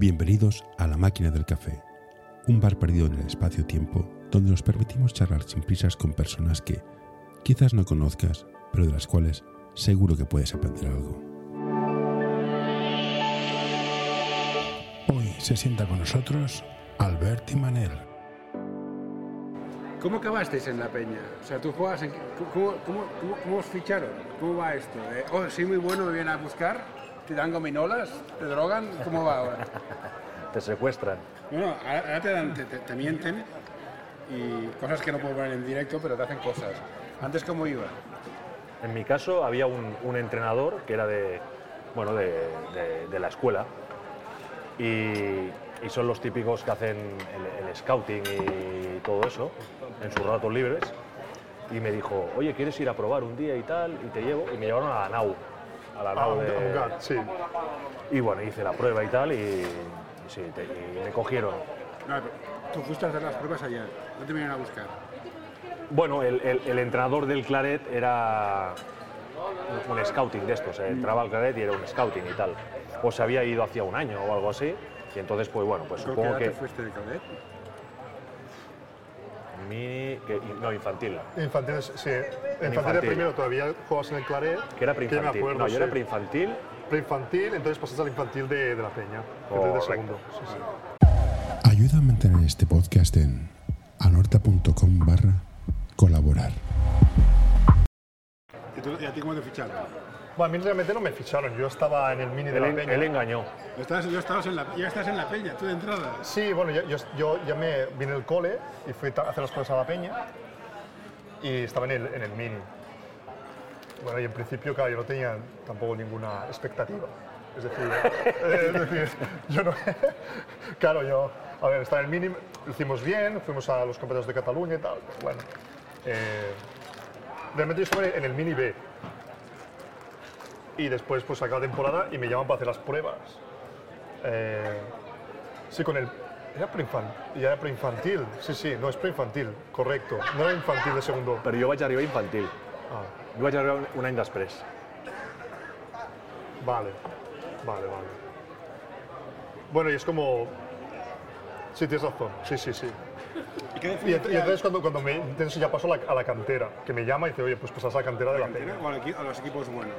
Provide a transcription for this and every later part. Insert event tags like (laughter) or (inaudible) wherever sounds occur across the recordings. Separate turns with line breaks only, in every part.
Bienvenidos a La Máquina del Café, un bar perdido en el espacio-tiempo donde nos permitimos charlar sin prisas con personas que quizás no conozcas, pero de las cuales seguro que puedes aprender algo. Hoy se sienta con nosotros Albert y Manel.
¿Cómo acabasteis en la peña? O sea, tú juegas. ¿Cómo, cómo, cómo, os ficharon? ¿Cómo va esto? Eh, oh, soy muy bueno, me vienen a buscar, te dan gominolas, te drogan, ¿cómo va ahora?
te secuestran.
Bueno, ahora, te, dan, te, te- te mienten y cosas que no puedo poner en directo, pero te hacen cosas. Antes, ¿cómo iba?
En mi caso había un, un entrenador que era de, bueno, de, de- de la escuela y, y son los típicos que hacen el, el scouting y todo eso en sus ratos libres y me dijo, oye, ¿quieres ir a probar un día y tal? Y te llevo y me llevaron a la NAU, a la
Ah,
NAU
un, GAT, sí.
y bueno, hice la prueba y tal y, y sí, te- y me cogieron.
No, tú fuiste a hacer las pruebas allá, no te vienen a buscar.
Bueno, el, el- el entrenador del Claret era un, scouting de estos, eh, entraba al Claret y era un scouting y tal. O se había ido hacía un año o algo así, y entonces, pues bueno, pues
¿Con qué
supongo que.
te fuiste de cadet?
Mini, que- no, infantil,
Infantil, sí. Infantil,
infantil.
primero todavía juegas en el Claret.
que era
que me
preinfantil.
acuerdo,
no, yo
sí.
era preinfantil,
Preinfantil, entonces pasas al infantil de, de la Peña. Infantil de segundo. Sí, sí.
Ayuda a mantener este podcast en anorta.com barra colaborar.
¿Y, tú- y a ti cómo te ficharon?
Bueno, a mí realmente no me ficharon, yo estaba en el mini de la Peña.
él engañó.
Estabas, yo estabas en la, ya estás en la peña, tú de entrada.
Sí, bueno, yo, yo, yo ya me vine del cole y fui a hacer las cosas a la Peña y estaba en el, en el mini. Bueno, y en principio, claro, yo no tenía tampoco ninguna expectativa. Es decir, eh, (laughs) es decir, yo no. (laughs) claro, yo. A ver, estaba en el mini, lo hicimos bien, fuimos a los campeonatos de Cataluña y tal. pues bueno. eh, realmente yo estuve en el mini B. Y después, pues, acaba la temporada y me llaman para hacer las pruebas. Eh, sí, con el. Era preinfantil. Ya era preinfantil. Sí, sí, no es preinfantil, correcto. No era infantil de segundo.
Pero yo vaig arribar infantil.
Ah,
Jo vaig arribar un, un any després.
vale, vale, vale. Bueno, y es como. Sí, tienes razón. Sí, sí, sí.
¿Y qué
Y, ent- y
diferencia
entonces cuando, cuando me, entonces ya paso a la, a la cantera, que me llama y dice, oye, pues pasas a la cantera de la
hay
peña.
a los equipos buenos?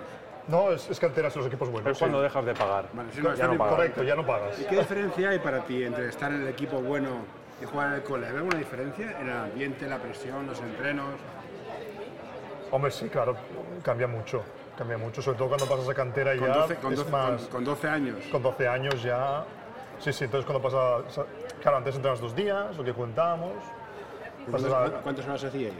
No, es, es cantera, son los equipos buenos.
Es
sí.
cuando dejas de pagar.
Vale, no,
ya no pagas.
Correcto, ya no pagas.
¿Y qué diferencia hay para ti entre estar en el equipo bueno y jugar en el cole? ¿Hay alguna diferencia en el ambiente, la presión, los entrenos?
Hombre, sí, claro, cambia mucho. Cambia mucho, sobre todo cuando pasas a cantera
Con
ya
12, con
es
12
más...
con- con 12 años.
con 12 años ya. Sí, sí, entonces cuando pasa. Claro, antes entrenas dos días, lo que contábamos. Pasas
¿Cuántas,
a,
cuántas horas hacíais?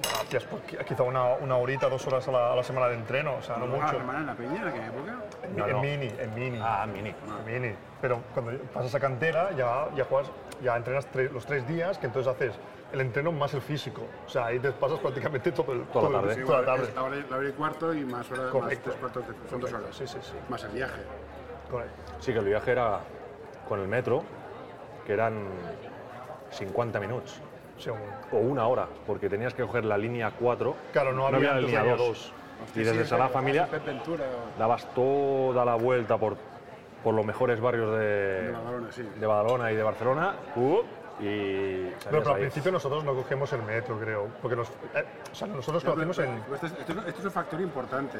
Pues, quizá una, una horita, dos horas a la, a la semana de entreno, o sea, no
¿Una
mucho.
semana en la peña en aquella época?
En,
No,
en
no.
mini, en mini.
Ah, mini.
en mini. Pero cuando pasas a cantera ya, ya juegas, ya entrenas tre- los tres días, que entonces haces el entreno más el físico. O sea, ahí te pasas prácticamente todo el,
Toda la
todo el-
tarde.
toda la tarde.
la hora, la hora y cuarto y más horas, más tres cuartos, de- son dos horas.
Sí, sí, sí.
Más el viaje.
Correcto.
Sí, que el viaje era con el metro, que eran 50 minuts.
Sí,
o una hora, porque tenías que coger la línea 4.
Claro, no había
la línea
línea
2.
dos.
Y desde Sagrada Familia dabas toda la vuelta por, por los mejores barrios
de
de,
Badalona, sí.
de Badalona y de Barcelona uh, y
No, pero al principio nosotros no cogemos el metro, creo. Porque nos, eh, o sea, nosotros conocemos en.
Esto es, esto es- esto es un factor importante.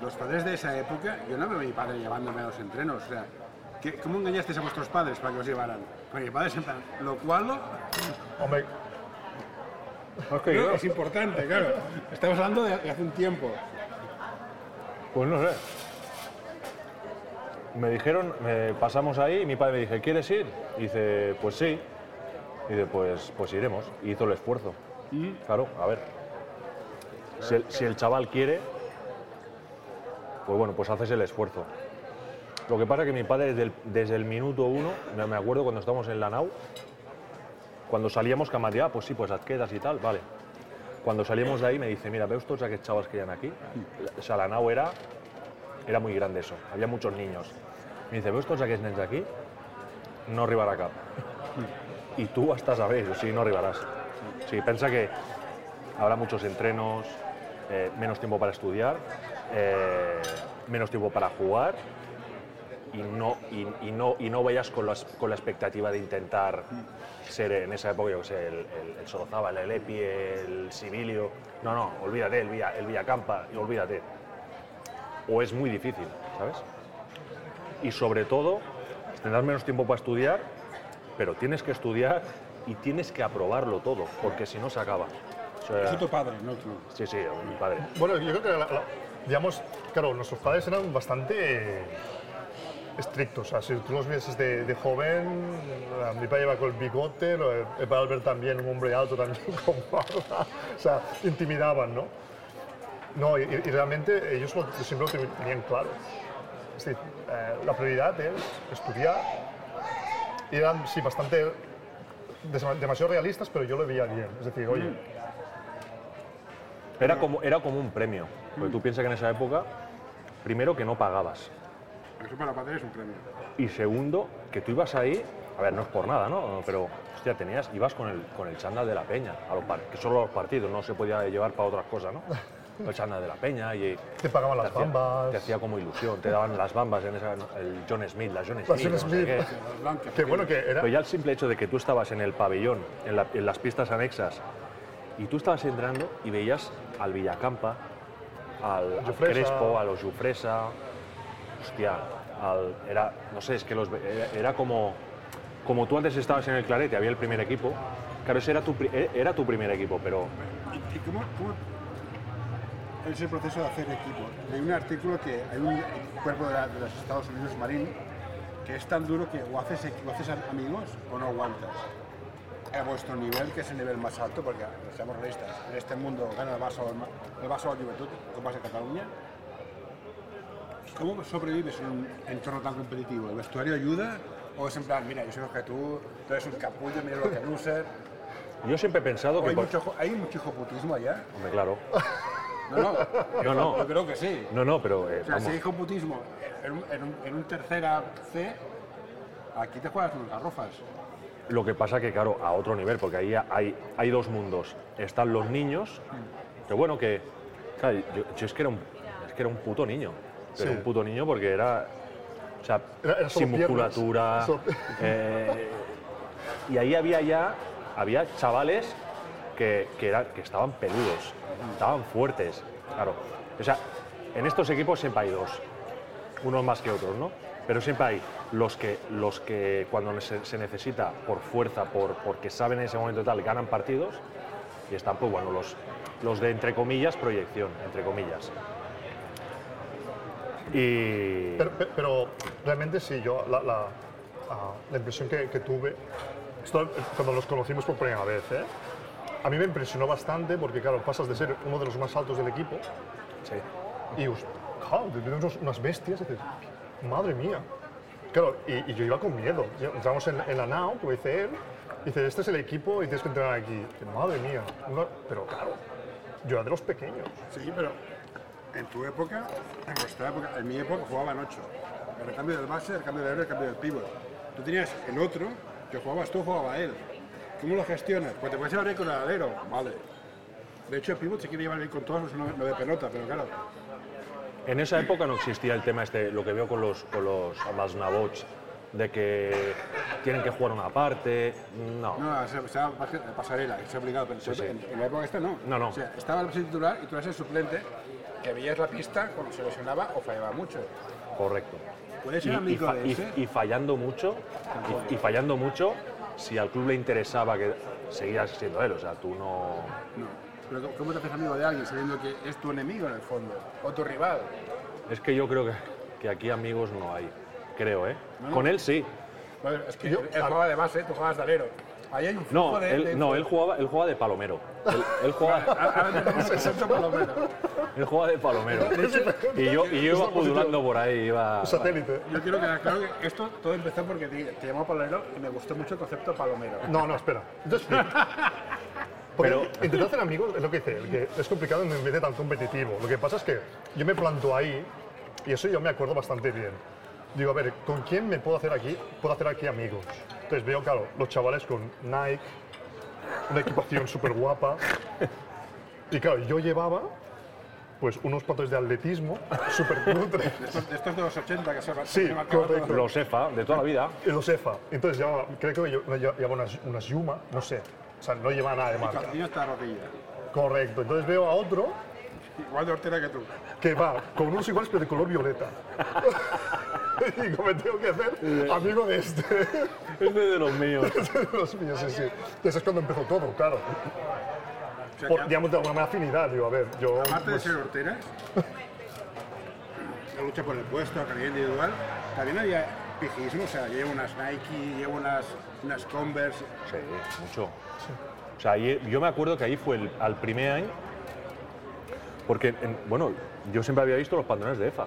Los padres de esa época, yo no veo a mi padre llevándome a los entrenos. O sea, ¿qué- ¿cómo engañasteis a vuestros padres para que os llevaran? Con mi padre siempre, lo cual
Hombre,
es importante, claro. Estamos hablando de, de hace un tiempo.
Pues no sé. Me dijeron, me pasamos ahí y mi padre me dice, ¿quieres ir? Y dice, pues sí. Y dice, pues, pues iremos. Y hizo el esfuerzo. Claro, a ver. Si el, si el chaval quiere, pues bueno, pues haces el esfuerzo. Lo que pasa es que mi padre desde el, minuto uno, me acuerdo cuando estábamos en la nau, cuando salíamos que ah, pues sí, pues et quedes i tal, vale. Cuando salimos de ahí me dice, mira, ¿veus tots aquests chavals que ha aquí? O sea, la nau era, era muy grande eso, había muchos niños. Me dice, ¿veus tots aquests nens aquí? No arribarà cap. I tu estàs a ver, o no arribaràs. O sigui, pensa que habrá muchos entrenos, eh, menos tiempo para estudiar, eh, menos tiempo para jugar y no, y, y no, y no vayas con, las- con la expectativa de intentar ser en esa época, yo qué sé, el, el, el Sorozábal, el Epi, el Sibilio. No, no, olvídate, el, Villa, el Villacampa, y olvídate. O es muy difícil, ¿sabes? Y sobre todo, tendrás menos tiempo para estudiar, pero tienes que estudiar y tienes que aprobarlo todo, porque si no se acaba. O sea,
Es tu padre, no tú.
sí, sí, mi padre.
Bueno, yo creo que, la- la- digamos, claro, nuestros padres eran bastante estrictos. O sea, si tú los vieses de, joven, mi padre iba con el bigote, lo- el padre también, un hombre alto también (laughs) barba. O sea, intimidaban, ¿no? No, y, realmente ellos lo, siempre lo tenían claro. Es decir, eh, la prioridad es estudiar. Y eran, sí, bastante demasiado realistas, pero yo lo veía bien. Es decir, oye,
Era como, era como un premio. Porque tú piensas que en esa época, primero que no pagabas.
Eso para padre es un premio.
Y segundo, que tú ibas ahí, a ver, no es por nada, ¿no? Pero, hostia, tenías, ibas con el, con el chándal de la peña, a los par- que solo a los partidos, no se podía llevar para otras cosas, ¿no? El chándal de la peña y
te pagaban
te
las
hacía,
bambas.
te hacía como ilusión, te daban las bambas en esa, el John Smith, la John Smith,
Las John
no sé
Smith.
qué.
Bueno que era.
Pero ya el simple hecho de que tú estabas en el pabellón, en, la- en las pistas anexas, y tú estabas entrando y veías al Villacampa, al, al. Crespo, a los Jufresa, hostia, al- era, no sé, es que los, era, era como, como tú antes estabas en el Clarete, había el primer equipo, claro, ese era tu, e- era tu primer equipo, pero
¿Y, cómo, cómo es el proceso de hacer equipo? Hay un artículo que hay un cuerpo de, la- de los Estados Unidos Marine que es tan duro que o haces, o haces amigos o no aguantas. A vuestro nivel, que es el nivel más alto, porque seamos realistas, en este mundo gana el Barça el, Barça el Juventud, Copas de Cataluña. ¿Cómo sobrevives en un entorno tan competitivo? ¿El vestuario ayuda? ¿O es en plan, mira, yo soy mejor que tú, tú eres un capullo, mira lo que loser?
yo siempre he pensado
¿O
que...
hay,
por-
mucho, ¿Hay mucho hijoputismo allá?
Hombre, claro. (laughs)
No, no.
Yo no.
Yo creo que sí.
No, no, pero eh,
O sea,
vamos.
si hay hijoputismo en un, en, un, en un tercera C, aquí te juegas unas garrofas.
Lo que pasa que, claro, a otro nivel, porque ahí hay, hay dos mundos. Están los niños, que bueno, que... claro, yo, yo es, que era un, es que era un puto niño. Pero
Sí.
un puto niño porque era... O sea,
Era- era solo
sin musculatura.
Solo-
eh, y ahí había ya... Había chavales que, que, era- que estaban peludos, estaban fuertes, claro. O sea, en estos equipos siempre hay dos unos más que otros, ¿no? Pero siempre hay los que, los que cuando se, se necesita por fuerza, por, porque saben en ese momento tal, ganan partidos, y están, pues bueno, los, los de, entre comillas, proyección, entre comillas. Y...
Pero, pe- pero realmente sí, yo la, la, ah, la impresión que, que tuve, esto, eh, cuando los conocimos por primera vez, ¿eh? a mí me impresionó bastante porque, claro, pasas de ser uno de los más altos del equipo
sí.
y, claro, unas bestias y dices, madre mía. Claro, y, y yo iba con miedo. Entramos en, en la nao, como dice él, y dice, este es el equipo y tienes que entrenar aquí. Y, madre mía. Una- pero claro, yo era de los pequeños.
Sí, pero en tu época, en vuestra época, en mi época jugaban ocho. El cambio del base, el cambio del héroe, el cambio del pívot. Tú tenías el otro, que jugabas tú, jugaba él. ¿Cómo lo gestionas? Pues te puedes llevar bien con el alero, vale. De hecho, el pívot se quiere llevar bien con todos los de pelota, pero claro,
En esa época no existía el tema este, lo que veo con los, con los de que tienen que jugar una parte, no.
No, se, se llama base- pasarela, es obligado, pero
Sí, sí.
En, la época esta no.
No, no.
O sea, estaba el titular y tú eras el suplente que veías la pista cuando se lesionaba o fallaba mucho.
Correcto.
¿Puedes ser
y,
amigo
fa-
de
y-
ese?
y fallando mucho, y, y fallando mucho, si al club le interesaba que seguías siendo él, o sea, tú no...
No. Pero ¿cómo te haces amigo de alguien sabiendo que es tu enemigo en el fondo? O tu rival.
Es que yo creo que, que aquí amigos no hay, creo, ¿eh?
No, no.
Con él sí.
Bueno, es que
Yo-
él jugaba de base, tú jugabas de alero. Ahí hay un flujo
No,
de...
él,
de-
no, él jugaba, él jugaba de palomero. Él, él jugaba,
Ahora tenemos el menos.
él jugaba de palomero. Y yo, y yo iba pudulando por ahí, iba...
Un satélite.
Yo quiero quedar claro que esto todo empezó porque te, te llamó palomero y me gustó mucho el concepto palomero.
No, no, espera. Entonces, porque
Pero-
intentar hacer amigos es lo que dice, que es complicado en un ambiente tan competitivo. Lo que pasa es que yo me planto ahí y eso yo me acuerdo bastante bien. Digo, a ver, ¿con quién me puedo hacer aquí? Puedo hacer aquí amigos. Entonces veo, claro, los chavales con Nike, una equipación (laughs) súper guapa. Y claro, yo llevaba pues unos pantalones de atletismo súper cutres. (laughs)
Estos, de los 80 que se va
Sí, correcto.
Los EFA, de toda la vida.
Los EFA. Entonces llevaba, creo que lle- llevaba unas, unas Yuma, no sé. O sea, no lleva nada de
Y
marca.
hasta la rodilla.
Correcto. Entonces veo a otro
Igual de hortera que tú.
que va con unos iguales pero de color violeta. (laughs) (laughs) y digo, me tengo que hacer amigo de este. (laughs)
Es de los míos. (laughs)
Los míos, sí, sí. Y eso es cuando empezó todo, claro. Por, digamos, de alguna afinidad, digo, a ver, yo...
aparte de
pues,
ser horteras, la lucha por el puesto, la calidad individual, también había pijismo. O sea, llevo unas Nike, llevo unas, unas Converse.
Sí, mucho. O sea, yo me acuerdo que ahí fue el, al primer año, porque, en- bueno, yo siempre había visto los pantalones de EFA.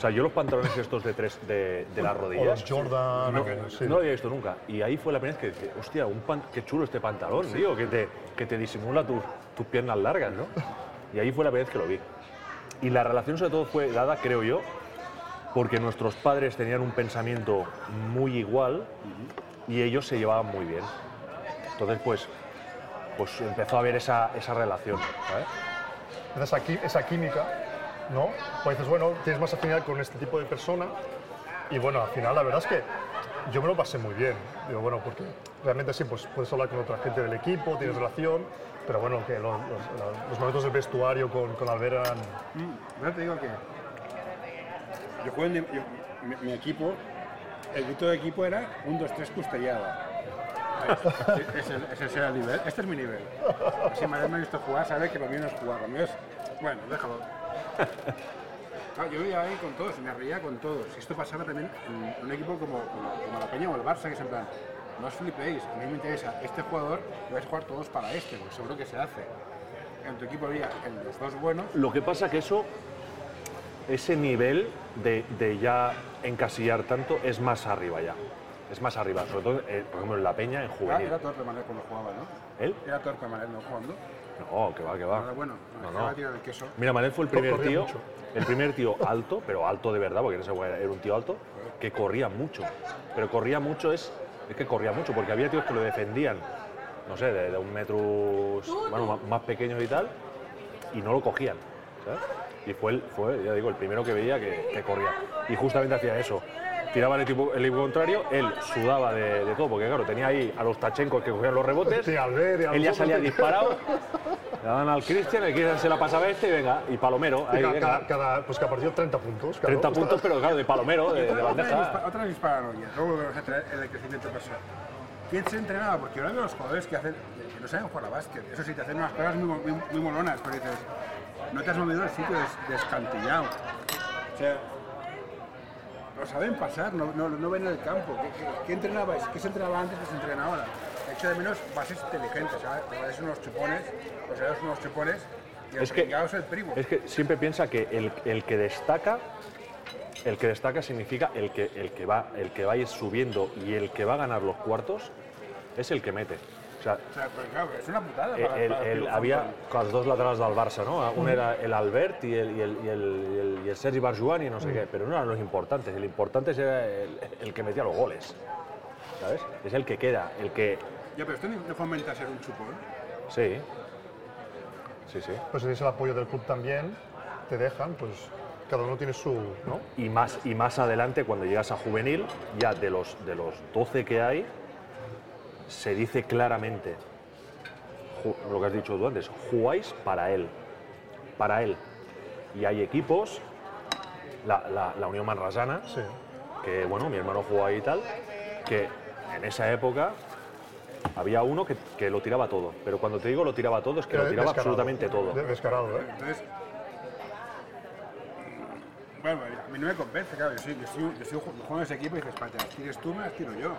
O sea, yo los pantalones estos de tres de, de las
o
rodillas.
los Jordan,
No,
sí.
lo había visto nunca. Y ahí fue la primera vez que dije, hostia, un pan- qué chulo este pantalón, tío, que te, que te disimula tus, tus piernas largas, ¿no? Y ahí fue la primera vez que lo vi. Y la relación sobre todo fue dada, creo yo, porque nuestros padres tenían un pensamiento muy igual y ellos se llevaban muy bien. Entonces, pues, pues empezó a haber esa, esa relación, ¿sabes?
esa, esa química, ¿no? Pues dices, bueno, tienes más afinidad con este tipo de persona y bueno, al final la verdad es que yo me lo pasé muy bien. Digo, bueno, porque realmente sí, pues puedes hablar con otra gente del equipo, tienes relación, pero bueno, que los, los- los momentos del vestuario con, con Albert eran...
Mm, Yo te digo que yo juego en yo- mi, mi equipo, el grito de equipo era 1, 2, 3, custellada. Ese, ese, ese era el nivel. Este es mi nivel. Si me me ha visto jugar, sabe que lo mío no es jugar, lo mío es. Bueno, déjalo. Claro, (laughs) yo iba ahí con todos, me reía con todos. Esto pasaba también en un equipo como, como, como la Peña o el Barça, que es en plan, no os flipéis, a mí me interesa este jugador vais a jugar todos para este, porque seguro que se hace. En tu equipo había en los dos buenos,
Lo que pasa que eso, ese nivel de, de ya encasillar tanto es más arriba ya. Es más arriba, sobre todo, eh, por ejemplo, en La Peña, en
Ah,
juvenil.
era torpe Manel cuando jugaba, ¿no?
¿Él?
Era torpe Manel no jugando.
No, que va, que va.
Bueno,
No,
no,
no.
tirar el queso.
Mira, Manel fue el primer tío,
mucho.
el primer tío alto, pero alto de verdad, porque en ese era un tío alto, que corría mucho. Pero corría mucho es, es que corría mucho, porque había tíos que lo defendían, no sé, de, de un metro, bueno, más, más pequeños y tal, y no lo cogían, ¿sabes? Y fue, el, fue, ya digo, el primero que veía que, que corría. Y justamente hacía eso. Tiraba el equipo, el equipo contrario, él sudaba de, de todo, porque claro, tenía ahí a los tachencos que cogían los rebotes.
Sí,
Él ya salía disparado. (laughs) Le daban al Cristian, el Cristian se la pasaba a este y venga, y Palomero. Ahí,
cada,
venga.
cada- cada- pues que a partir de 30 puntos. claro.
30 puntos, pero claro, de Palomero, de, de bandeja.
otra de mis paranoias, luego volvemos a traer el crecimiento personal. ¿Quién se entrenaba? Porque ahora veo los jugadores que, hacen, que no saben jugar a básquet. Eso sí, te hacen unas cosas muy, muy, muy molonas, pero dices, no te has movido del sitio des- descantillado. O sea, lo saben pasar, no, no, no ven el campo. ¿Qué, qué, qué entrenabais? ¿Qué se entrenaba antes que se entrena ahora? Echo de menos bases inteligentes, ¿sabes? Unos chupones, os dais unos chupones y el
Es que-
el primo.
Es que siempre piensa que el, el que destaca, el que destaca significa el que, el, que va, el que va a ir subiendo y el que va a ganar los cuartos es el que mete. O sea,
O sea, claro, es una putada.
el-
para-
el-
para
el-
Pilu
había con los dos laterales del Barça, ¿no? Uno era el Albert y el, y el, y el, y el- y el Sergi Barjuan y no sé qué, pero no eran los importantes. El importante era el, el que metía los goles. ¿Sabes? Es el que queda, el que.
Ya, pero esto no no fomenta ser un chupón.
Sí. Sí, sí.
Pues si tienes el apoyo del club también, te dejan, pues cada uno tiene su... ¿no?
Y más, y más adelante, cuando llegas a juvenil, ya de los, de los 12 que hay, se dice claramente lo que has dicho tú antes, jugáis para él. Para él. Y hay equipos, la, la, la Unión Manrasana,
Sí.
que bueno, mi hermano jugó ahí y tal, que en esa época había uno que, que lo tiraba todo. Pero cuando te digo lo tiraba todo, es que lo
Era
tiraba
descarado.
absolutamente todo.
De- Descarado, ¿eh?
Entonces, bueno, a mí no me convence, claro. Yo, sí, yo, sigo, yo jugando ese equipo y dices, para que las tires tú, me las tiro yo.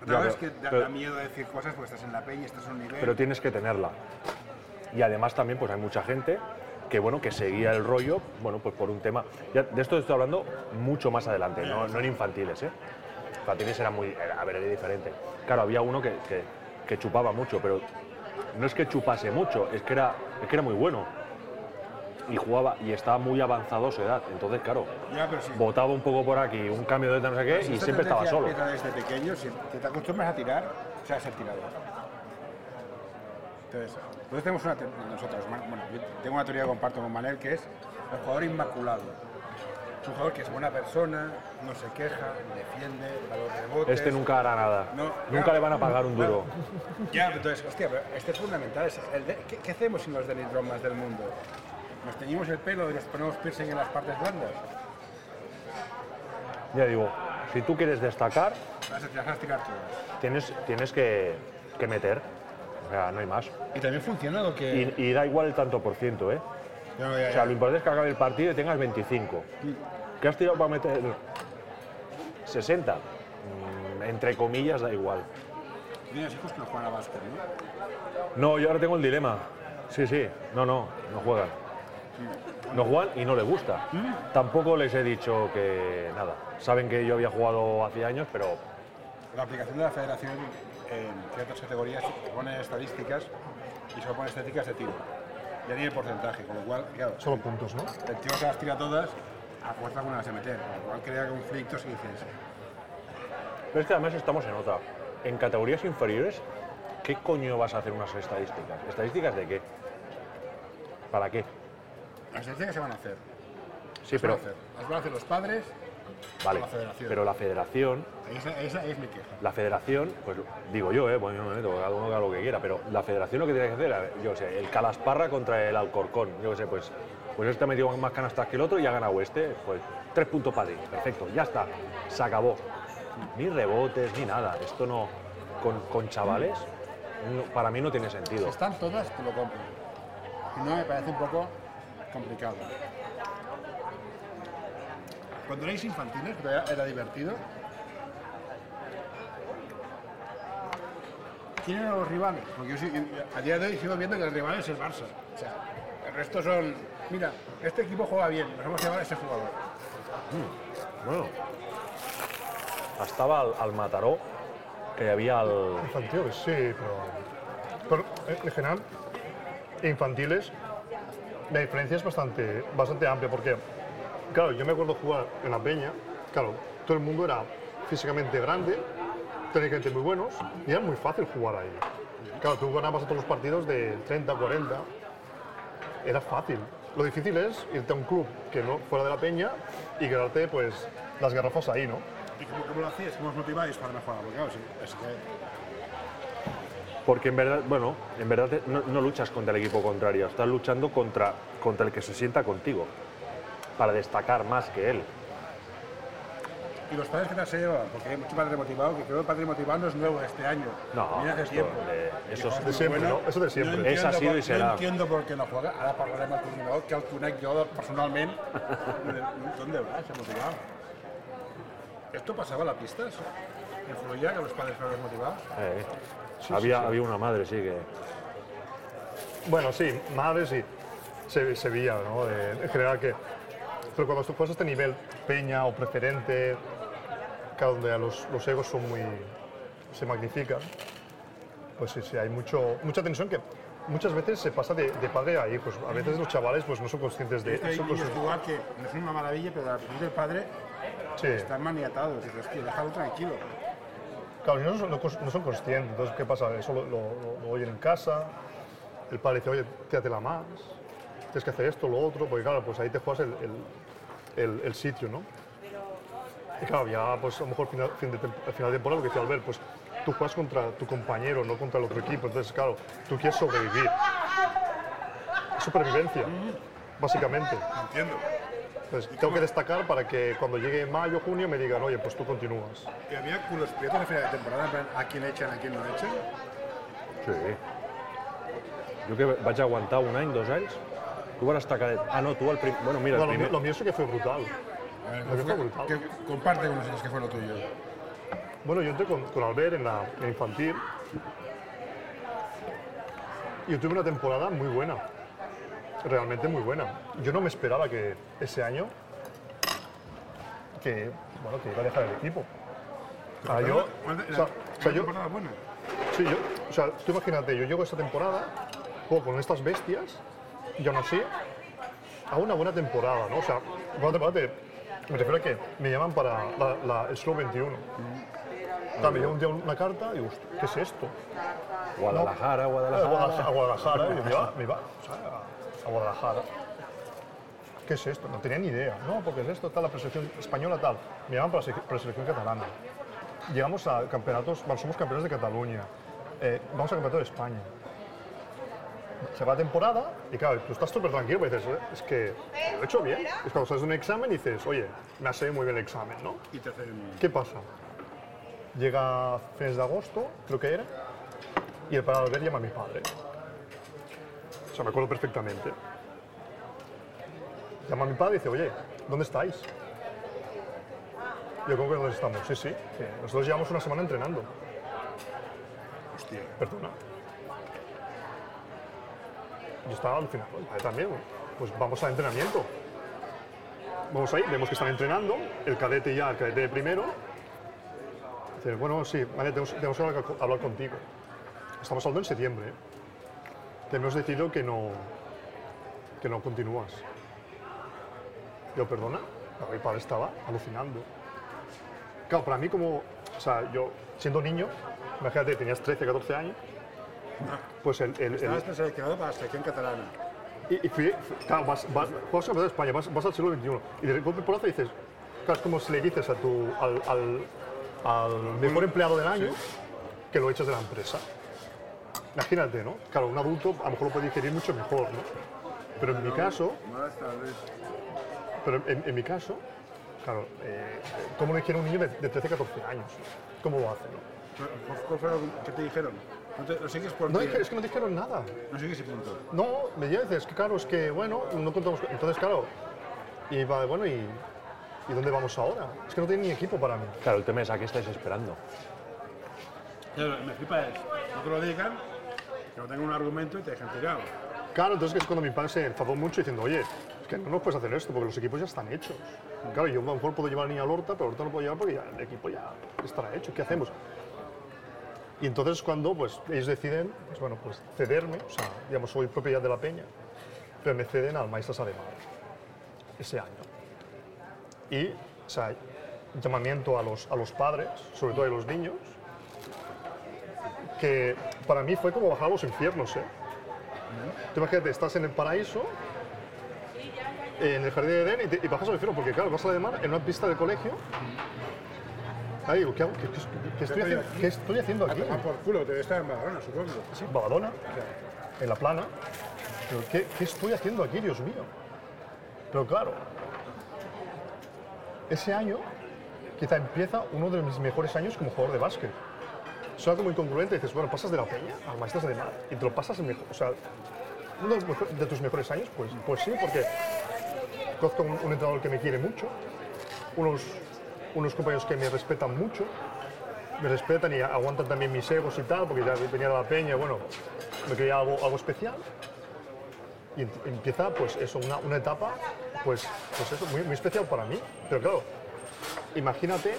Vez
pero-
que da,
pero-
da miedo decir cosas porque estás en la peña, estás a un nivel.
pero tienes que tenerla. Y además también pues hay mucha gente que bueno que seguía el rollo, bueno, pues por un tema. Ya, de esto estoy hablando mucho más adelante, no, no en infantiles, ¿eh? Infantiles era muy, era, a ver, era diferente. Claro, había uno que, que- que chupaba mucho, pero no es que chupase mucho, es que era, es que era muy bueno. Y jugaba, y estaba muy avanzado a su edad. Entonces, claro,
Ya, pero sí.
botaba un poco por aquí, un cambio de no sé qué,
Si
y siempre estaba solo.
desde pequeño, si te acostumbras a tirar, o sea, ser tirador. Entonces, nosotros tenemos una, nosotros, bueno, yo tengo una teoría que comparto con Manel que es el jugador inmaculado. Es un jugador que es buena persona, no se queja, defiende, da los rebotes.
Este nunca hará nada.
No,
nunca
claro,
le van a pagar un duro.
Ya, entonces, hostia, pero este es fundamental. es el de- ¿qué, qué hacemos sin los Dennis Rodmans del mundo? ¿Nos teñimos el pelo y nos ponemos piercing en las partes blandas?
Ya digo, si tú quieres destacar,
Vas a, te vas a tirar todas.
tienes, tienes que, que meter. O sea, no hay más.
Y también funciona lo que...
Y, y da igual el tanto por ciento, ¿eh?
Ya, ya,
O sea, lo importante es que acabe el partido y tengas 25. ¿Qué has tirado para meter? 60. Mm, Entre comillas, da igual.
Tienes hijos que no juegan a básquet, ¿no?
No, yo ahora tengo el dilema. Sí, sí. No, no, no juegan. No juegan y no les gusta. Tampoco les he dicho que nada. Saben que yo había jugado hace años, pero
La aplicación de la federación en ciertas categorías pone estadísticas y solo pone estadísticas de tiro. Ya ni el porcentaje, con lo cual, claro,
Solo puntos, ¿no?
el tío se las tira todas, a fuerza alguna las de meter, con lo cual crea conflictos y dices,
Pero es que además estamos en otra. En categorías inferiores, ¿qué coño vas a hacer unas estadísticas? ¿Estadísticas de qué? ¿Para qué?
Las estadísticas se van a hacer.
Sí,
van
pero.
a hacer. Las van a hacer los padres,
Vale.
la.
Pero la federación,
esa, esa es mi queja.
la federación, pues digo yo, ¿eh? Meto, cada uno haga lo que quiera, pero la federación lo que tiene que hacer, yo sé, el Calasparra contra el Alcorcón, yo qué sé, pues. Pues este ha metido más canastas que el otro y ha ganado este, pues tres puntos para ti, perfecto, ya está, se acabó. Ni rebotes, ni nada, esto no, con, con chavales, no- para mí no tiene sentido.
Si están todas, te lo compro. No me parece un poco complicado. Cuando erais infantiles, que todavía era divertido, ¿quién eran los rivales? Porque yo sí- a día de hoy sigo viendo que el rival es el Barça. O sea, el resto son, mira, este equipo juega bien, nos vamos a llevar a este jugador.
Bueno, estaba al, al Mataró, que hi havia el...
Infantiles, sí, pero, pero eh, en general, infantiles, la diferencia es bastante, bastante amplia porque, claro, yo me acuerdo jugar en la peña, claro, todo el mundo era físicamente grande, técnicamente muy buenos y era muy fácil jugar ahí. Claro, tú ganabas todos los partidos de 30, 40, era fácil. Lo difícil es irte a un club que no fuera de la peña y quedarte pues las garrafas ahí, ¿no?
¿Y cómo, cómo lo hacéis? ¿Cómo os motiváis para mejorar? Porque claro, sí, es que
Porque en verdad, bueno, en verdad no, no luchas contra el equipo contrario, estás luchando contra, contra el que se sienta contigo, para destacar más que él.
¿Y los padres que tal se llevan? Porque hay mucho padre motivado, que creo que el padre motivado no es nuevo este año.
No,
Viene hace
esto
tiempo.
de- eso es
de siempre, ¿no? Eso de siempre.
No
sido
por-
i serà.
No entiendo por qué no juega. Ara parlarem el coordinador, que el conec jo personalment. ¿Dónde va ese motivado? ¿Esto pasaba en la pista? eso? ¿Influía que los padres fueran motivados?
Eh, había, había una madre, sí, que...
Bueno, sí, madre sí. Se, se veía, ¿no? Eh, en general que. Pero cuando tú juegas a este nivel peña o preferente, que donde los, los egos son muy. se magnifican, pues sí, sí, hay mucho, mucha tensión que muchas veces se pasa de, de padre a hijos. A veces los chavales pues no son conscientes de
Este
son
niño
conscientes-
jugar que no es una maravilla, pero final del padre
Sí,
están maniatados. Dices, hostia, déjalo tranquilo.
Claro, son, no son conscientes. Entonces, ¿qué pasa? Eso lo, lo- oyen en casa, el padre dice, oye, tíratela más, tienes que hacer esto, lo otro, porque claro, pues ahí te juegas el, el- el- el sitio, ¿no? Y claro, ya pues a lo mejor final, fin de final de temporada, lo que decía Albert, pues tú juegas contra tu compañero, no contra el otro equipo, entonces claro, tú quieres sobrevivir. Supervivencia, básicamente.
Entiendo.
Entonces tengo que destacar para que cuando llegue mayo, junio me digan, oye, pues tú continúas.
¿Y había culos prietos a final de temporada? en plan, ¿A quién echan, a quién no echan?
Sí. Jo que vaig aguantar un any, dos anys, tu vas estar cadet. Ah, no, tu el primer... Bueno, mira, el
Bueno, lo,
primer...
mío- lo mío sí que fue brutal.
A ver,
Lo que
fue-
fue brutal.
que comparte con nosotros que fue lo tuyo.
Bueno, yo entré con, con Albert en la, en infantil y yo tuve una temporada muy buena, realmente muy buena. Yo no me esperaba que ese año que, bueno, que iba a dejar el equipo. Ah, yo,
¿Cuál-
o sea, o sea, yo,
temporada buena?
sí, yo, o sea, tú imagínate, yo llego a esta temporada, juego con estas bestias y aún así hago una buena temporada, ¿no? O sea, buena temporada te- me refiero a que me llaman para la- la- el Slow 21. Claro, me llega un día una carta y digo, "Hostia, ¿qué es esto?
Guadalajara,
A
Guadalajara.
Guadalajara, a Guadalajara, y me iba, me o sea, a- a Guadalajara. ¿Qué es esto? No tenía ni idea. No, porque es esto, tal, la preselección española, tal. Me llaman para la sele- preselección catalana. Llegamos a campeonatos, bueno, somos campeones de Cataluña. Eh, vamos al campeonato de España. Se va la temporada y claro, tú estás súper tranquilo porque dices, "Eh, es que lo he hecho bien. Es cuando sales de un examen y dices, oye, me ha salido muy bien el examen, ¿no?
Y te hacen...
¿Qué pasa? Llega fines de agosto, creo que era, y el Albert llama a mi padre. Sea, me acuerdo perfectamente. Llama a mi padre y dice, oye, ¿dónde estáis? Yo, ¿cómo que dónde estamos? Sí, sí, sí. Nosotros llevamos una semana entrenando.
Hostia.
Perdona. Yo estaba el padre también. Pues vamos al entrenamiento. Vamos ahí, vemos que están entrenando, el cadete ya, el cadete de primero. Dice, bueno, sí, vale, tenemos, tenemos que hablar, hablar contigo. Estamos hablando en septiembre. ¿eh? Que hemos decidido que no, que no continúas. Yo, perdona, mi padre estaba alucinando. Claro, para mí como, o sea, yo siendo niño, imagínate, tenías 13, 14 años, pues el, el- el-
Estabas seleccionado para la selección catalana.
y, y fui, claro, vas, vas, juegas campeonato de España, vas, vas al siglo XXI, y de golpe por dices, claro, es como si le dices a tu, al, al, al mejor empleado del año que lo echas de la empresa. Imagínate, ¿no? Claro, un adulto a lo mejor lo puede digerir mucho mejor, ¿no? Pero en mi caso, pero en, en mi caso, claro, eh, ¿cómo le dijeron a un niño de, de 13, 14 años? ¿Cómo lo hace, no?
¿Cuál fue lo que te dijeron? ¿No, te, lo sigues por
No,
qué?
dije- es que no dijeron nada.
No sigues y punto.
No, me dices, es que claro, es que bueno, no contamos. con- Entonces, claro, y va, bueno, ¿y, ¿y dónde vamos ahora? Es que no tiene ni equipo para mí.
Claro, el tema es a qué estáis esperando.
Claro, me flipa es, no te lo digan, que no tengan un argumento y te dejan tirado.
Claro, entonces es cuando mi padre se enfadó mucho diciendo, oye, es que no nos puedes hacer esto porque los equipos ya están hechos. Claro, yo a lo mejor puedo llevar al niño al Horta, pero Horta no puedo llevar porque ya el equipo ya estará hecho. ¿Qué hacemos? Y entonces cuando pues, ellos deciden, pues, bueno, pues cederme, o sea, digamos, soy propiedad de la peña, pero me ceden al Maestras Alemán ese año. Y, o sea, llamamiento a los, a los padres, sobre todo a los niños, que para mí fue como bajar a los infiernos, ¿eh? Tú imagínate, estás en el paraíso, en el jardín de Edén, y, te- y bajas al infierno, porque claro, vas a la de mar en una pista de colegio. Ahí digo, ¿qué, hago? ¿Qué- qué- qué estoy, haciendo, qué estoy haciendo aquí?
Ah, por culo, debe estar en Badalona, supongo.
Sí, Badalona, en la plana. Pero ¿qué, qué estoy haciendo aquí, Dios mío? Pero claro, ese año quizá empieza uno de mis mejores años como jugador de básquet. Suena como incongruente, dices, bueno, pasas de la peña al maestras de mar y te lo pasas mejor, o sea, uno de, tus mejores años, pues, pues sí, porque conozco un, un entrenador que me quiere mucho, unos, unos compañeros que me respetan mucho, me respetan y aguantan también mis egos y tal, porque ya venía de la peña, bueno, me creía algo, algo especial. Y em- empieza, pues eso, una, una etapa, pues, pues eso, muy, muy especial para mí. Pero claro, imagínate,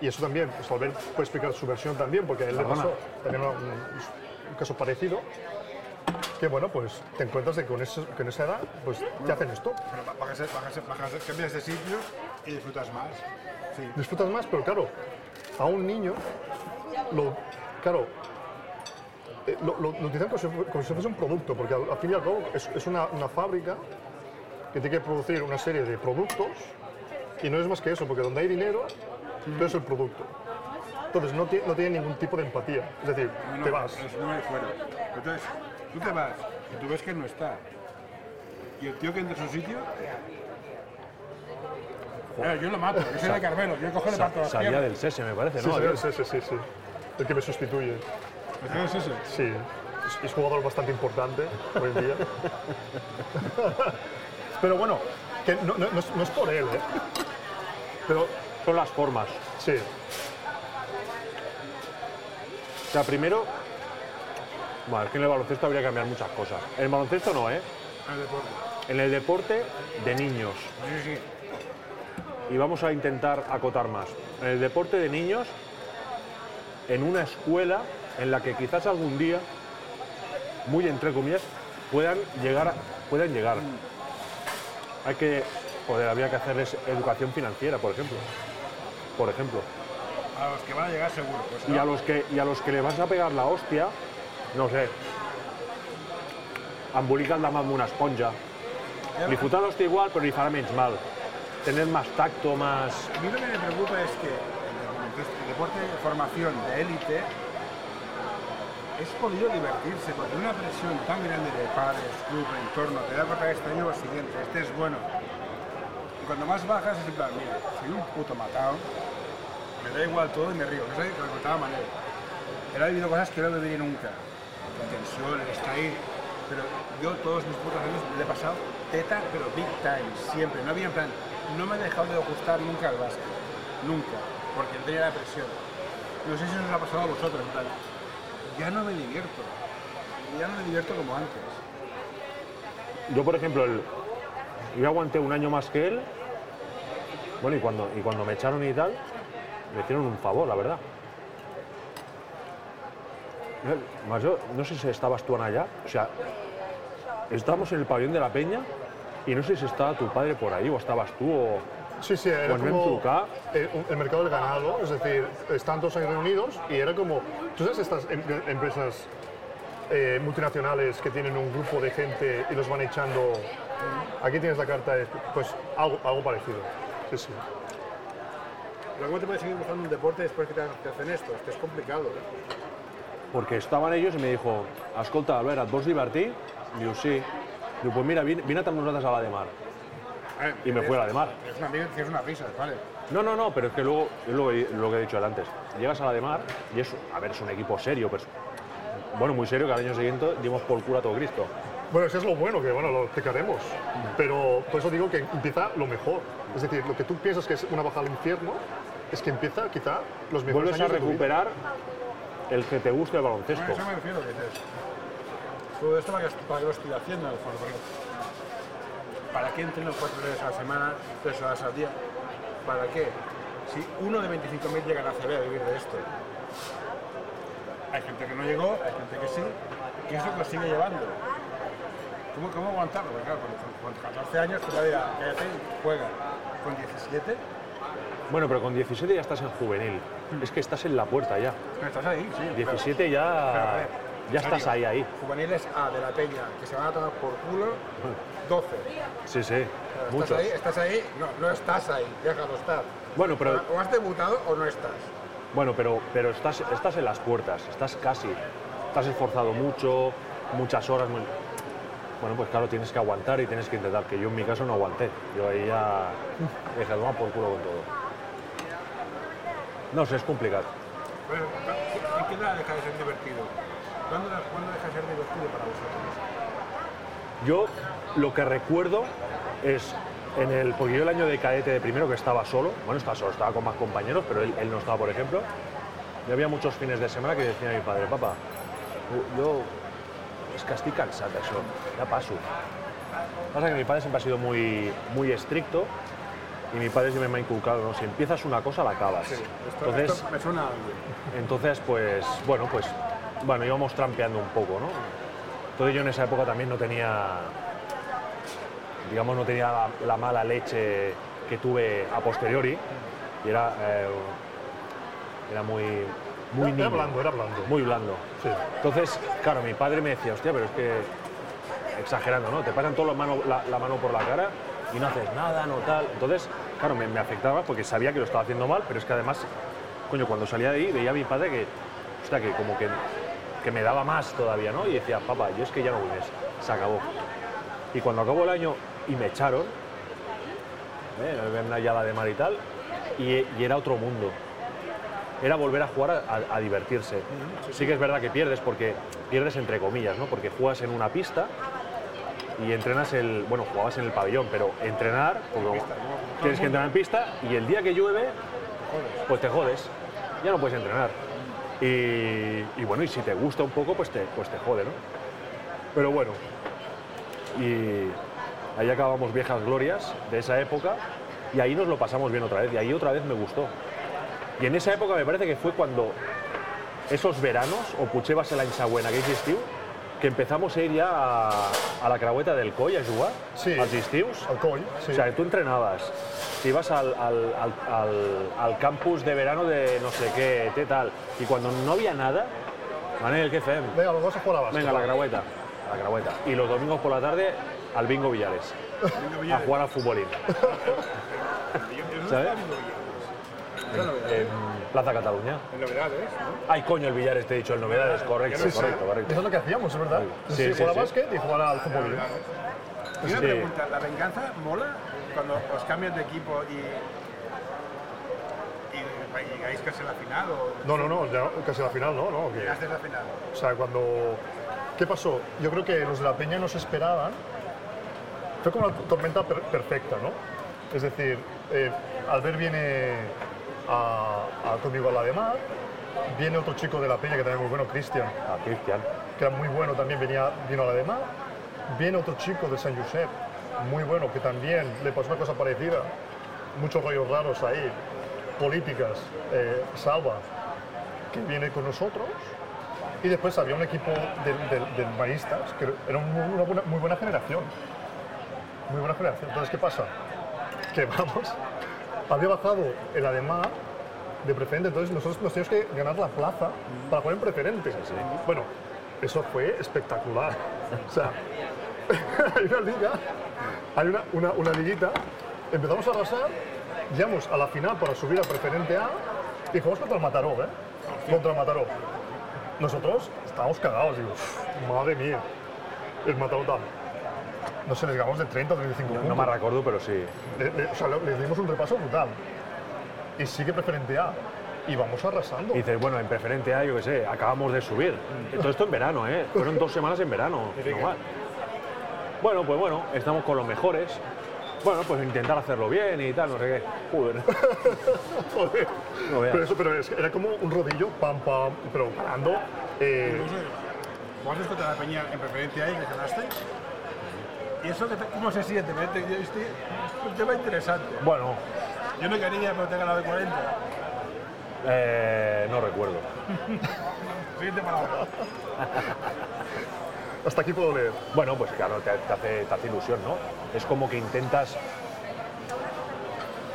y eso también, pues Albert puede explicar su versión también, porque a él le pasó también un, un caso parecido, que bueno, pues te encuentras de que con, eso- con esa edad, pues te hacen esto.
Pero ba- bajas, bajas, bajas, cambias de sitio y disfrutas más. Sí.
disfrutas más, pero claro, a un niño, lo, claro, eh, lo, lo- lo utilizan como si, fu- como si fuese un producto, porque al, al fin y al cabo es, es una, una fábrica que tiene que producir una serie de productos y no es más que eso, porque donde hay dinero, tú eres el producto. Entonces no, no tiene ningún tipo de empatía, es decir,
No, no,
te vas.
es- no hay fuera. Entonces, tú te vas y tú ves que no está. Y el tío que entra a su sitio. Eh, yo lo mato, yo soy de Carmelo, yo cojo parto las
salía del SESE, me parece,
Sí,
¿no?
sí,
Adiós.
sí, sí. El que me sustituye.
¿Me es ese?
Sí, es, es jugador bastante importante hoy en día. (laughs) Pero bueno, que no, no- no es, no es por él, ¿eh? Pero
Son las formas.
sí,
O sea, primero, bueno, es que en el baloncesto habría que cambiar muchas cosas. En el baloncesto no, ¿eh?
El deporte.
En el deporte de niños.
Sí, sí.
Y vamos a intentar acotar más. En el deporte de niños, en una escuela en la que quizás algún día, muy entre comillas, puedan llegar. puedan llegar. Hay que. Joder, había que hacerles educación financiera, por ejemplo. Por ejemplo.
A los que van a llegar seguro. Pues,
Y a los que, y a los que le vas a pegar la hostia, no sé, embolicar la mà amb una esponja. Li fotrà l'hòstia igual, però li farà menys mal. Tener más tacto, más...
A mí lo que me preocupa es que el, deporte de formación de élite es podido divertirse, porque una presión tan grande de padres, club, entorno, te da para este año lo siguiente, este es bueno. Cuando más bajas es en plan, mira, soy un puto matado, me da igual todo y me río, que es lo contaba Manuel. Él ha vivido cosas que no viviría nunca. La tensión, el ahí. Pero yo todos mis putos años le he pasado teta, pero big time, siempre. No había en plan, no me he dejado de gustar nunca el básquet. Nunca. Porque él tenía la presión. No sé si os ha pasado a vosotros, en plan, ya no me divierto. Ya no me divierto como antes.
Yo, por ejemplo, yo aguanté un año más que él. Bueno, y cuando, y cuando me echaron y tal, me hicieron un favor, la verdad. Más yo, no sé si estabas tú allá, o sea, estábamos en el pabellón de la Peña y no sé si estaba tu padre por ahí o estabas tú o...
Sí, sí, era
en
como el mercado del ganado, es decir, están todos ahí reunidos y era como, ¿tú sabes estas em- empresas eh, multinacionales que tienen un grupo de gente y los van echando? Aquí tienes la carta, de- pues algo, algo parecido. Sí, sí.
Pero ¿cómo te puedes seguir gustando un deporte después que te, te hacen esto? Esto es complicado. ¿eh?
Porque estaban ellos y me dijo, escolta, Albert, et vols divertir? Diu, sí. Diu, pues mira, vine, vine amb nosaltres a la de mar. Y me fui a la de mar.
Es una es una risa, ¿vale?
No, no, no, pero es que luego, es lo, que- lo que he dicho antes. Llegas a la de mar y es, a ver, es un equipo serio, pero es- bueno, muy serio, que al año siguiente dimos por culo a todo Cristo.
Bueno, eso es lo bueno, que bueno, lo explicaremos. Pero por eso digo que empieza lo mejor. Es decir, lo que tú piensas que es una bajada al infierno, es que empieza quizá los mejores
Vuelves a
de
recuperar el que te guste el
Bueno,
baloncesto.
a eso me refiero, que dices. Todo esto para que, para que lo estoy haciendo, en el fondo, porque ¿Para qué entreno cuatro veces a la semana, tres horas al día? ¿Para qué? Si uno de 25.000 llega a la CB a vivir de esto. Hay gente que no llegó, hay gente que sí, que eso lo sigue llevando. ¿Cómo, cómo aguantarlo? Porque claro, con, con 14 años te va a decir, cállate, juega. Con 17,
Bueno, pero con 17 ya estás en juvenil. Es que estás en la puerta ya.
estás ahí, sí. pero-
17
pero, a
ya,
ver,
ya estás ahí,
Mario,
ahí.
Juveniles A de la Peña, que se van a tomar por culo, (laughs) 12.
Sí, sí,
¿Estás
muchos.
ahí? ¿Estás ahí? No, no estás ahí, déjalo estar.
Bueno, pero,
O has debutado o no estás.
bueno, pero, pero estás, estás en las puertas, estás casi. Estás esforzado mucho, muchas horas. muy- Bueno, pues claro, tienes que aguantar y tienes que intentar, que yo en mi caso no aguanté. Yo ahí ya dije, toma por culo con todo. No sé, es complicado.
Pero, ¿En qué edad deja de ser divertido? ¿Cuándo, ¿Cuándo deja de ser divertido para vosotros?
Yo lo que recuerdo es en el. Porque yo el año de cadete de primero que estaba solo, bueno, estaba solo, estaba con más compañeros, pero él, él no estaba, por ejemplo. Y había muchos fines de semana que decía mi padre, papá, yo es que estoy cansado de eso, ya paso. Pasa que mi padre siempre ha sido muy, muy estricto y mi padre siempre me ha inculcado, ¿no? si empiezas una cosa la acabas.
Esto,
Entonces,
esto me suena a alguien.
entonces, pues, bueno, pues, bueno, íbamos trampeando un poco, ¿no? Entonces yo en esa época también no tenía, digamos, no tenía la, la mala leche que tuve a posteriori y era, eh, era muy, muy
Era blando, era blando.
muy blando.
Sí.
Entonces, claro, mi padre me decía, hostia, pero es que, exagerando, ¿no? Te pasan todos la mano, la, la mano por la cara y no haces nada, no tal. Entonces, claro, me, me afectaba porque sabía que lo estaba haciendo mal, pero es que además, coño, cuando salía de ahí veía a mi padre que, hostia, que como que, que me daba más todavía, ¿no? Y decía, papá, yo es que ya no voy más, se acabó. Y cuando acabó el año y me echaron, ¿eh? Ya la de mar y tal, y, y era otro mundo era volver a jugar a, a- a divertirse. Sí que es verdad que pierdes porque pierdes entre comillas, ¿no? Porque juegas en una pista y entrenas el, bueno, jugabas en el pabellón, pero entrenar, tienes que entrenar en pista y el día que llueve, pues te jodes, ya no puedes entrenar. Y, y bueno, y si te gusta un poco, pues te, pues te jode, ¿no? Pero bueno, y ahí acabamos viejas glorias de esa época y ahí nos lo pasamos bien otra vez y ahí otra vez me gustó. Y en esa època me parece que fue cuando esos veranos, o potser va ser l'any següent, aquell estiu, que empezamos a ir ya a, a la creueta del Coll a jugar,
Sí.
als estius.
Al coll, sí.
O sea, tú entrenabas, te ibas al, al- al- campus de verano de no sé qué, qué tal, y cuando no había nada, Manel, ¿qué hacemos?
Venga, los dos a jugar a.
Venga, a la creueta, a la creueta. Y los domingos por la tarde al Bingo Villares, (laughs) a jugar al futbolín. (laughs) ¿Sabes? En Plaza Cataluña.
En novedades, ¿no?
Ay, coño, el Villares, te he dicho, el novedades, correcto,
Sí, sí.
correcto, correcto.
Eso es lo que hacíamos, es verdad.
Sí,
Sí,
sí,
jugar
sí.
a básquet y jugar al fútbol.
Y una pregunta, ¿la venganza mola cuando os cambias de equipo y, y llegáis casi a la final o
No, no, no, ya casi la final, no, no. que-
llegaste a la final?
o sea, cuando. ¿Qué pasó? Yo creo que los de la Peña no se esperaban. Fue como una tormenta per- perfecta, ¿no? Es decir, eh, Albert viene a, a- conmigo a la de mar, viene otro chico de la Peña que también es muy bueno, Cristian,
A Cristian.
que era muy bueno, también venía, vino a la de mar. Viene otro chico de San Josep, muy bueno, que también le pasó una cosa parecida. Muchos rollos raros ahí, políticas, eh, Salva, que viene con nosotros. Y después había un equipo de, de- de maristas, que era un- una buena- muy buena generación. Muy buena generación. Entonces, ¿qué pasa? Que vamos, había bajado el Ademar de preferente, entonces nosotros nos teníamos que ganar la plaza para jugar en preferente. Bueno, eso fue espectacular. O sea, (laughs) hay una liga, hay una, una, una liguita, empezamos a arrasar, llegamos a la final para subir a preferente A y jugamos contra el Mataró, ¿eh? Contra el Mataró. Nosotros estábamos cagados, digo, "Uf, madre mía, el Mataró tal. No sé, les ganamos de 30 o 35
No
puntos.
me recuerdo, pero sí.
Le- le- o sea, le- les dimos un repaso brutal. Y sigue preferente A. Y vamos arrasando.
Y dices, bueno, en preferente A, yo qué sé, acabamos de subir. Todo esto en verano, ¿eh? Fueron dos semanas en verano. no. Bueno, pues bueno, estamos con los mejores. Bueno, pues intentar hacerlo bien y tal, no sé qué. Joder. (laughs)
Joder.
No.
Pero eso pero es que era como un rodillo, pam, pam, pero parando. eh,
Jugaste contra la Peña en preferencia ahí, que ganaste. ¿Y eso que te- cómo se siente? Me este un tema interesante.
Bueno,
Yo no quería, pero te he ganado de 40.
eh, no recuerdo. (laughs)
Siguiente palabra.
hasta aquí puedo leer.
Bueno, pues claro, te, te hace, te hace ilusión, ¿no? Es como que intentas.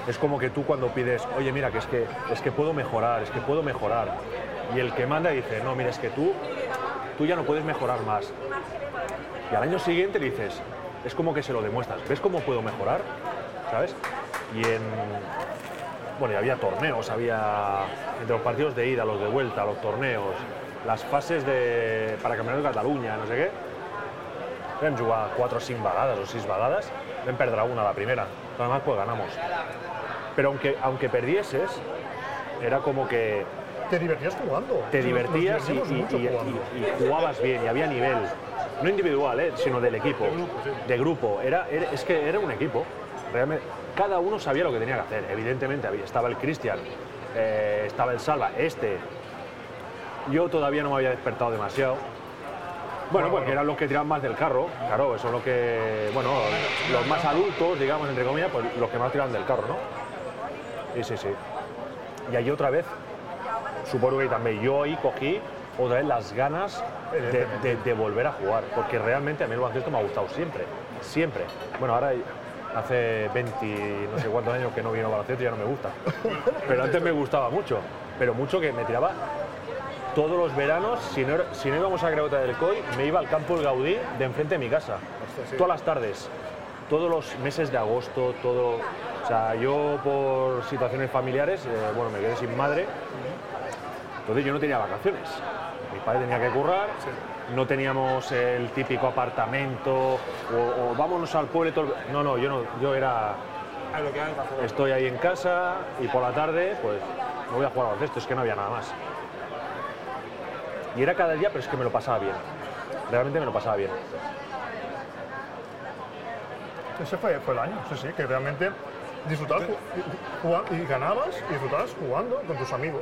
Es como que tú cuando pides, oye, mira, que es que, es que puedo mejorar, es que puedo mejorar. Y el que manda dice, no, mira, es que tú, tú ya no puedes mejorar más. Y al año siguiente le dices, es como que se lo demuestras, ¿ves cómo puedo mejorar? ¿Sabes? Y en. Bueno, y había torneos, había. Entre los partidos de ida, los de vuelta, los torneos, las fases de, para Campeonato de Cataluña, no sé qué. Vam jugar 4 o 5 vegades o 6 vegades, vam perdre una la primera, pero además pues ganamos. Pero aunque, aunque perdieses, era como que
Te divertías jugando.
te divertías y jugabas bien y había nivel, no individual, ¿eh? sino del equipo, de grupo. Era, era- es que era un equipo. Realmente, cada uno sabía lo que tenía que hacer. Evidentemente, estaba el Cristian, eh, estaba el Salva, este. Yo todavía no me había despertado demasiado. Bueno, porque eran los que tiraban más del carro, claro, eso es lo que, bueno, los más adultos, digamos, entre comillas, pues los que más tiraban del carro, ¿no? Sí, sí, sí. Y ahí otra vez, supongo que también yo ahí cogí otra vez las ganas de, de- de volver a jugar, porque realmente a mí el baloncesto me ha gustado siempre, siempre. Bueno, ahora hace 20, no sé cuántos años que no vino al baloncesto y ya no me gusta. Pero antes me gustaba mucho, pero mucho que me tiraba todos los veranos, si no, si no íbamos a Greuta del Coy, me iba al campo El Gaudí de enfrente de mi casa. Todas las tardes, todos los meses de agosto, todo. O sea, yo por situaciones familiares, eh, bueno, me quedé sin madre, entonces yo no tenía vacaciones. Mi padre tenía que currar, no teníamos el típico apartamento o, o vámonos al pueblo. todo el- No, no, yo no, yo era
A lo que hay bajo.
estoy ahí en casa y por la tarde, pues me voy a jugar al baloncesto, es que no había nada más. Y era cada día, pero es que me lo pasaba bien. Realmente me lo pasaba bien.
Ese fue, fue el año, sí, sí, que realmente disfrutabas y ganabas y disfrutabas jugando con tus amigos.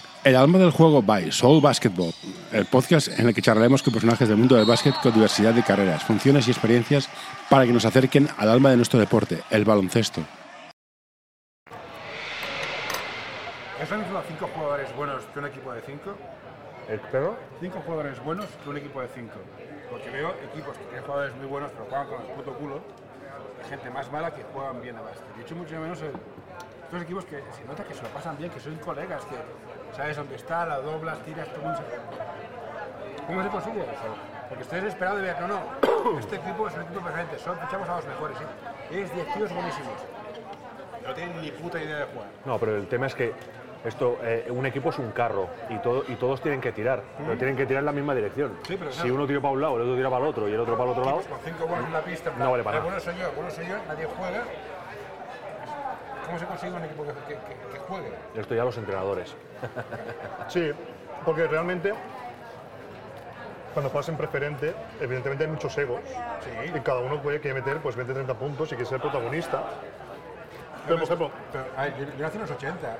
El alma del juego by Soul Basketball, el podcast en el que charlaremos con personajes del mundo del básquet con diversidad de carreras, funciones y experiencias para que nos acerquen al alma de nuestro deporte, el baloncesto.
¿Es lo mismo cinco jugadores buenos que un equipo de cinco?
¿El perro?
Cinco jugadores buenos que un equipo de cinco. Porque veo equipos que tienen jugadores muy buenos pero juegan con el puto culo. Hay gente más mala que juegan bien a básquet. De hecho, mucho menos el, estos equipos que se nota que se lo pasan bien, que son colegas, que sabes dónde está, la doblas, tiras, todo mundo. ¿Cómo se consigue eso? Porque estoy desesperado de ver, no, no, (coughs) este equipo es un equipo perfecto, solo fichamos a los mejores, ¿sí? Es 10 tíos buenísimos. No tienen ni puta idea de jugar.
No, pero el tema es que esto, eh, un equipo es un carro y, todo, y todos tienen que tirar, pero tienen que tirar en la misma dirección.
Sí, pero
si uno tira para un lado, el otro tira para el otro y el otro para el otro lado,
con cinco buenos en la pista, en plan,
No vale para
"Eh,
nada.
bueno soy yo, bueno soy yo, nadie juega. ¿Cómo se consigue un equipo que, que- que- que juegue?
esto ya los entrenadores.
Sí, porque realmente cuando juegas en preferente, evidentemente hay muchos egos.
Sí.
Y cada uno puede que meter pues 20, 30 puntos y que ser protagonista. Pero, por ejemplo,
Pero, a ver, yo, yo nací en los 80.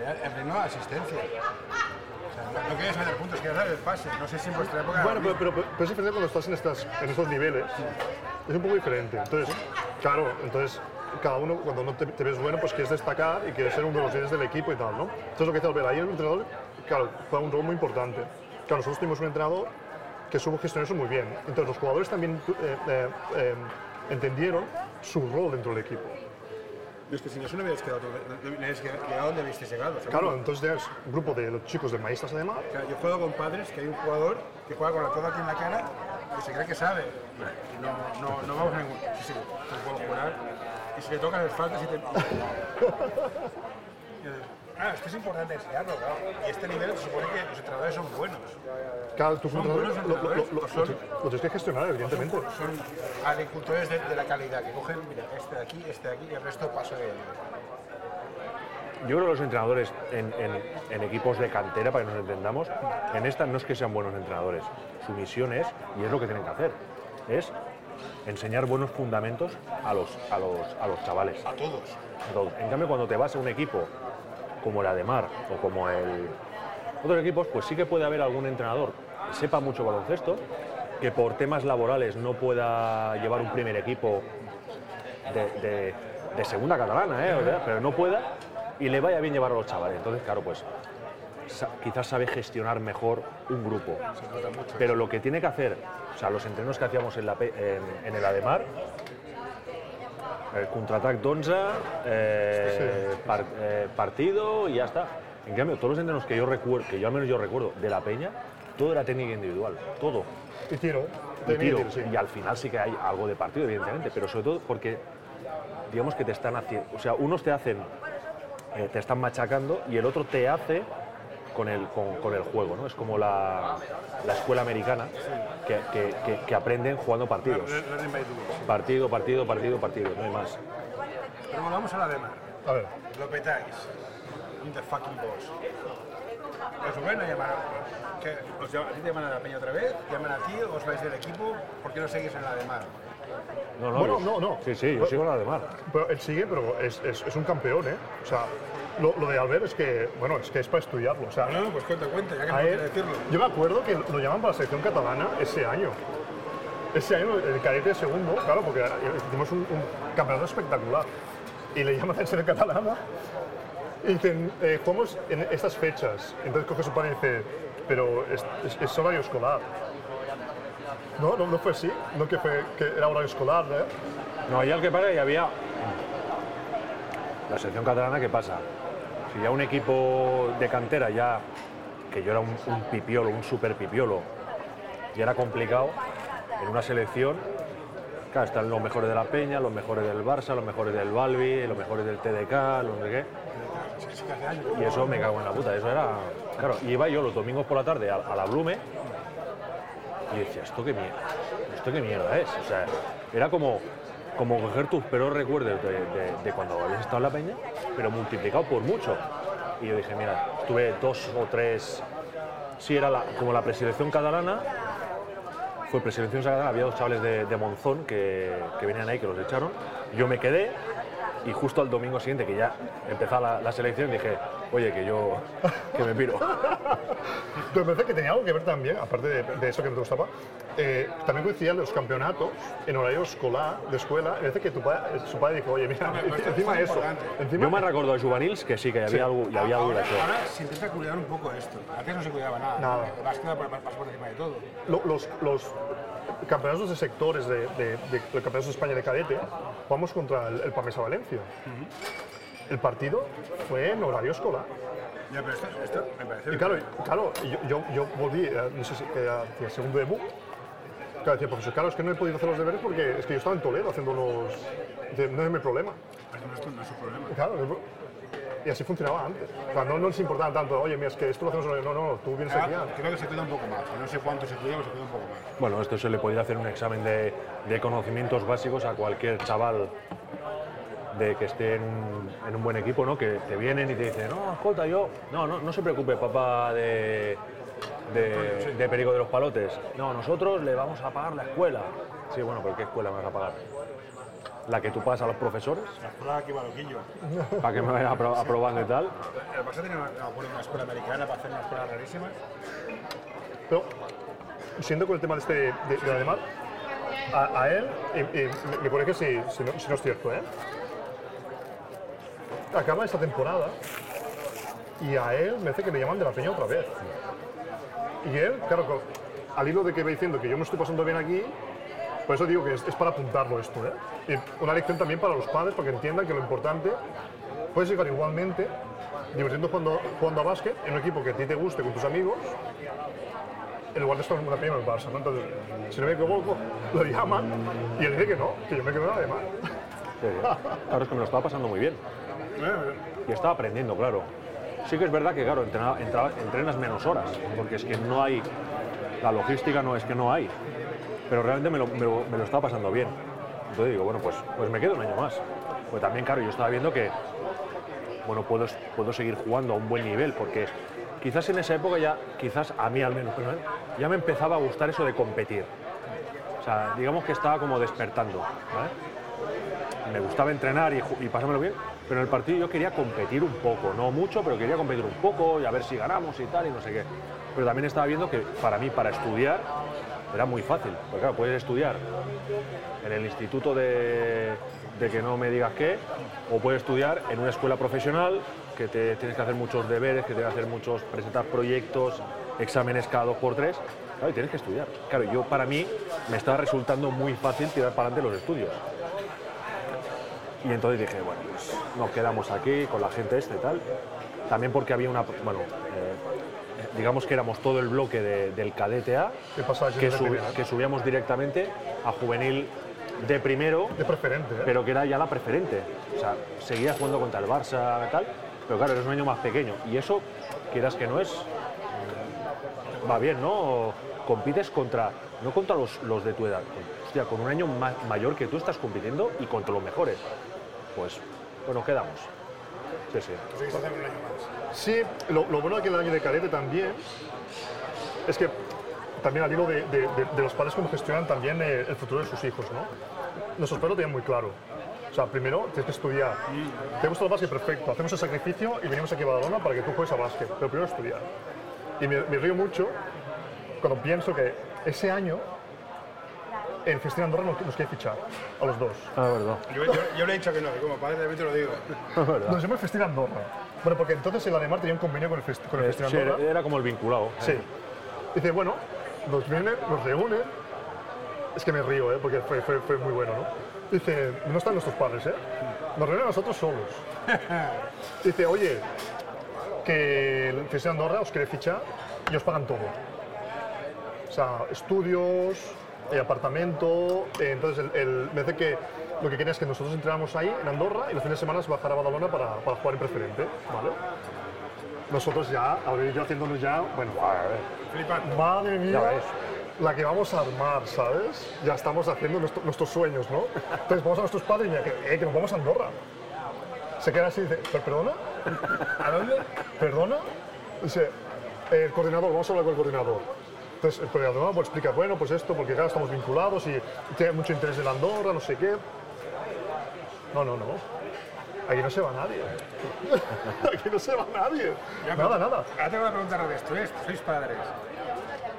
Era el ritmo de asistencia. O sea, no, no querías meter puntos, querías dar el pase. No sé si en vuestra época.
bueno, pero, pero- pero es diferente cuando estás en, estas, en estos niveles. Es un poco diferente. Entonces, claro, entonces cada uno, cuando no te, te ves bueno, pues quieres destacar y quieres ser uno de los líderes del equipo y tal, ¿no? Entonces, lo que dice Albert, ahí el entrenador, claro, juega un rol muy importante. Claro, nosotros tuvimos un entrenador que supo gestionar eso muy bien. Entonces, los jugadores también eh, eh, eh, entendieron su rol dentro del equipo.
Es que si no, no hubierais quedado, no, no hubierais quedado donde habéis llegado. seguro.
Claro, entonces un grupo de los chicos de maestras además.
O sea, yo juego con padres que hay un jugador que juega con la coda aquí en la cara que se cree que sabe. No, no, no vamos a ningún. Sí, sí, no puedo jurar. Si le tocas es falta, si te. Ah, esto es importante enseñarlo, claro. Y este nivel se supone que los entrenadores son buenos.
Claro, tus
Son
entrenadores
buenos
lo, lo- lo-
entrenadores,
lo-
o son-
lo tienes que gestionar, evidentemente.
Son agricultores de, de la calidad, que cogen, mira, este de aquí, este de aquí y el resto pasa de ellos.
Yo creo que los entrenadores en, en- en equipos de cantera, para que nos entendamos, en esta no es que sean buenos entrenadores. Su misión es, y es lo que tienen que hacer, es enseñar buenos fundamentos a los, a los, a los chavales.
A todos.
todos. En cambio, cuando te vas a un equipo como el Ademar o como el otros equipos, pues sí que puede haber algún entrenador que sepa mucho baloncesto, que por temas laborales no pueda llevar un primer equipo de, de- de segunda catalana, ¿eh? O sea, pero no pueda y le vaya bien llevar a los chavales. Entonces, claro, pues quizás sabe gestionar mejor un grupo. Pero lo que tiene que hacer, o sea, los entrenos que hacíamos en, la Pe- en- en el Ademar, el contraatac d'11, eh, par- eh, partido y ya está. En cambio, todos los entrenos que yo recuerdo, que yo al menos yo recuerdo de la Peña, todo era técnica individual, todo.
Y tiro.
Y tiro.
tiro, sí.
Y al final sí que hay algo de partido, evidentemente, pero sobre todo porque, digamos que te están haciendo, o sea, unos te hacen, eh, te están machacando y el otro te hace con el, con, con el juego, ¿no? Es como la, la escuela americana que, que- que- que aprenden jugando partidos. Partido, partido, partido, partido, no hay más.
Pero volvamos a la demanda.
A ver,
Lo petáis. In the fucking boss. ¿Os vuelven a llamar? ¿Qué? ¿Os llaman, ¿A ti te llaman a la peña otra vez? ¿Te llaman a ti? ¿Os vais del equipo? ¿Por qué no seguís en la de mar?
No, no,
Bueno,
yo-
no, no.
Sí, sí, yo sigo la de mar.
pero él sigue, pero es, es- es un campeón, ¿eh? O sea, lo, lo de Albert es que, bueno, es que es para estudiarlo. O sea,
No, no, pues cuenta, cuenta, ya que no
él,
decirlo.
yo me acuerdo que lo llaman para la selección catalana ese año. Ese año, el cadete segundo, claro, porque hicimos un, un campeonato espectacular. Y le llaman a la selección catalana y dicen, eh, jugamos en estas fechas. Entonces coge su pan y dice, pero es, es- es horario escolar. No, no, no fue así, no que, fue, que era horario escolar, ¿eh?
No, allá el que pasa y había la selección catalana, ¿qué pasa? Si ya un equipo de cantera ya, que yo era un, un pipiolo, un super pipiolo, ya era complicado, en una selección, claro, están los mejores de la Peña, los mejores del Barça, los mejores del Balbi, los mejores del TDK, los no sé qué. Y eso me cago en la puta, eso era... Claro, y iba yo los domingos por la tarde a, a la Blume y decía, ¿esto qué mierda? ¿Esto qué mierda es? O sea, era como, como coger tus peores recuerdos de, cuando habías estado en la peña, pero multiplicado por mucho. Y yo dije, mira, tuve dos o tres, sí, era como la preselección catalana, fue preselección sagrada, había dos chavales de, de Monzón que, que venían ahí, que los echaron. Yo me quedé y justo al domingo siguiente, que ya empezaba la, la selección, dije, oye, que yo, que me piro. (laughs)
Me parece que tenía algo que ver también, aparte de, de eso que no te gustaba, eh, también coincidían los campeonatos en horario escolar, de escuela, y parece que tu padre, su padre dijo, oye, mira, encima
es
eso, encima
Yo me recuerdo de Juvenils que sí, que había algo, y había algo de eso.
ahora se intenta cuidar un poco esto. Antes no se cuidaba nada.
Nada.
El básquet va por, vas por encima de todo.
lo- los, los campeonatos de sectores de, de, de- de campeonatos de España de cadete, vamos contra el, el Pamesa Valencia. El partido fue en horario escolar.
Ya, pero esto, esto me parece.
Y claro, claro yo, yo, yo volví, eh, no sé si eh, hacia el segundo debut. Claro, decía, profesor, claro, es que no he podido hacer los deberes porque es que yo estaba en Toledo haciendo unos. No es mi problema.
Pero no, esto no es un problema.
Claro, es y así funcionaba antes. O sea, no, no les importaba tanto, oye, mira, es que esto lo hacemos. en horario". No, no, tú vienes aquí.
Ahora,
a-
creo que se cuida un poco más. No sé cuánto se cuida, pero se cuida un poco más.
Bueno, esto se le podría hacer un examen de, de conocimientos básicos a cualquier chaval de que esté en un, en un buen equipo, ¿no? Que te vienen y te dicen, no, escolta, yo... No, no, no se preocupe, papá de, de, de Perico de los Palotes. No, nosotros le vamos a pagar la escuela. Sí, bueno, pero ¿qué escuela me vas a pagar? La que tú pagas a los profesores,
La escuela aquí va loquillo.
para que me vayan apro- aprobando y tal.
El Barça tiene una, una, escuela americana para hacer unas escuelas rarísimas.
Pero, siendo con el tema de este, de, de Ademar, a, a él, y, y me- me corrige si, si, no, si no es cierto, ¿eh? Acaba esta temporada y a él me hace que le llaman de la peña otra vez. Y él, claro, al hilo de que va diciendo que yo me estoy pasando bien aquí, por eso digo que es, es para apuntarlo esto, ¿eh? Y una lección también para los padres, para que entiendan que lo importante puedes llegar igualmente divirtiendo jugando, jugando a básquet en un equipo que a ti te guste con tus amigos en lugar de estar en una en el Barça. ¿no? Entonces, si no me equivoco, (laughs) lo llaman y él dice que no, que yo me quedo nada de mal.
Sí, Claro, es que me lo estaba pasando muy bien. (laughs) Y estaba aprendiendo, claro. Sí que es verdad que, claro, entrena- entrenas menos horas, porque es que no hay, la logística no es que no hay, pero realmente me lo, estaba pasando bien. Entonces digo, bueno, pues, pues me quedo un año más. Pues también, claro, yo estaba viendo que, bueno, puedo, puedo seguir jugando a un buen nivel, porque quizás en esa época ya, quizás a mí al menos, ya me empezaba a gustar eso de competir. O sea, digamos que estaba como despertando, me gustaba entrenar y, y pasármelo bien, pero en el partido yo quería competir un poco, no mucho, pero quería competir un poco y a ver si ganamos y tal y no sé qué. Pero también estaba viendo que para mí, para estudiar, era muy fácil, porque claro, puedes estudiar en el instituto de, que no me digas qué, o puedes estudiar en una escuela profesional que te tienes que hacer muchos deberes, que tienes que hacer muchos, presentar proyectos, exámenes cada dos por tres, claro, y tienes que estudiar. Claro, yo para mí me estaba resultando muy fácil tirar para adelante los estudios. Y entonces dije, bueno, pues nos quedamos aquí con la gente este y tal. También porque había una, bueno, eh, digamos que éramos todo el bloque de- del cadete A,
¿Qué pasa
que, subíamos directamente a juvenil de primero,
De preferente, ¿eh?
pero que era ya la preferente. O sea, seguía jugando contra el Barça y tal, pero claro, eres un año más pequeño. Y eso, quieras que no es, mm, va bien, ¿no? Compites contra, no contra los, los de tu edad, con- hostia, con un año ma- mayor que tú estás compitiendo y contra los mejores. Pues, bueno, quedamos. Sí, sí.
Conseguiste
Sí, lo, lo bueno de que el año de cadete también es que también al hilo de, de- de- de los padres cómo gestionan también eh, el futuro de sus hijos, ¿no? Nuestros padres lo tenían muy claro. O sea, primero tienes que estudiar. Te gusta el básquet, perfecto. Hacemos el sacrificio y venimos aquí a Badalona para que tú juegues a básquet. Pero primero estudiar. Y me, me río mucho cuando pienso que ese año en Festina Andorra nos, nos quiere fichar a los dos.
Ah, verdad.
Yo, yo, yo le he dicho que no, como padre también te lo digo.
Nos llama el Festina Andorra. Bueno, porque entonces el Alemar tenía un convenio con el, Fest- con el
Eh, Sí,
Andorra.
era, como el vinculado.
Sí. Dice, bueno, nos viene, nos reúne. Es que me río, ¿eh? porque fue, fue, fue muy bueno, ¿no? Dice, no están nuestros padres, ¿eh? Nos reúne a nosotros solos. (laughs) Dice, oye, que el FES de Andorra os quiere fichar y os pagan todo. O sea, estudios, eh, apartamento. eh, entonces, el, el- me dice que lo que quería es que nosotros entráramos ahí, en Andorra, y los fines de semana bajar a Badalona para, para jugar en preferente, ¿vale? Nosotros ya, ahora yo haciéndonos ya, bueno,
Flipando.
Madre mía,
Ya ves.
la que vamos a armar, ¿sabes? Ya estamos haciendo nuestro- nuestros sueños, ¿no? Entonces vamos a nuestros padres y mira, que, eh, que nos vamos a Andorra. Se queda así y dice, "¿Per- ¿perdona?
¿A dónde?
¿Perdona? Dice, el coordinador, vamos a hablar con el coordinador. Entonces el entrenador pues, explica, bueno, pues esto, porque claro, estamos vinculados y tiene mucho interés en Andorra, no sé qué. No, no, no. Aquí no se va nadie. (laughs) Aquí no se va nadie.
Ya,
nada, nada.
Ahora tengo una pregunta al revés. ¿Tú eres- sois padres?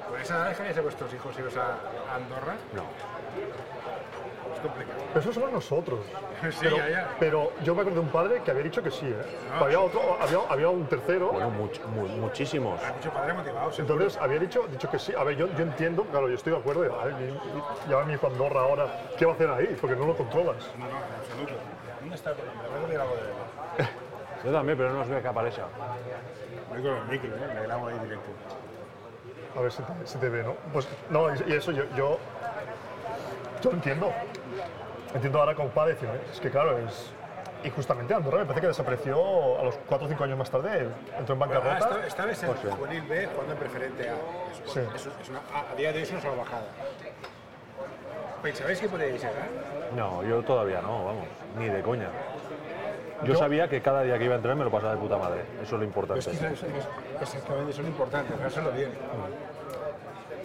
¿Por esa edad dejaríais a vuestros hijos iros a Andorra?
No.
Complicado.
Pero eso somos nosotros.
Sí,
pero,
ya, ya.
pero yo me acuerdo de un padre que había dicho que sí, ¿eh?
No,
había, otro, había, había un tercero.
Bueno, much- mu- muchísimos.
Hay mucho padre motivado, seguro.
Entonces había dicho, dicho que sí. A ver, yo, yo entiendo, claro, yo estoy de acuerdo. A ver, y- y- lleva mi hijo Andorra ahora, ¿qué va a hacer ahí? Porque no lo controlas.
No, no, en absoluto. ¿Dónde está? Me voy a decir algo de... (laughs)
Yo también, pero no os veo que aparece.
Voy con el micro, ¿eh? Le grabo ahí directo.
A ver si te, si te ve, ¿no? Pues no, y, eso yo, yo, yo entiendo. Entiendo ahora decir, es que claro, es... Y justamente Andorra me parece que desapareció a los 4 o 5 años más tarde, entró en
Ah,
bancarrota.
esta, esta vez en Juvenil B jugando en preferente A.
Sí.
es una, a, a día de hoy es una salvajada. ¿Pensabais que podíais llegar?
No, yo todavía no, vamos, ni de coña. Yo,
Yo-
sabía que cada día que iba a entrenar me lo pasaba de puta madre. Eso es lo importante.
es que eso- eso- exactamente son importantes, hacerlo bien.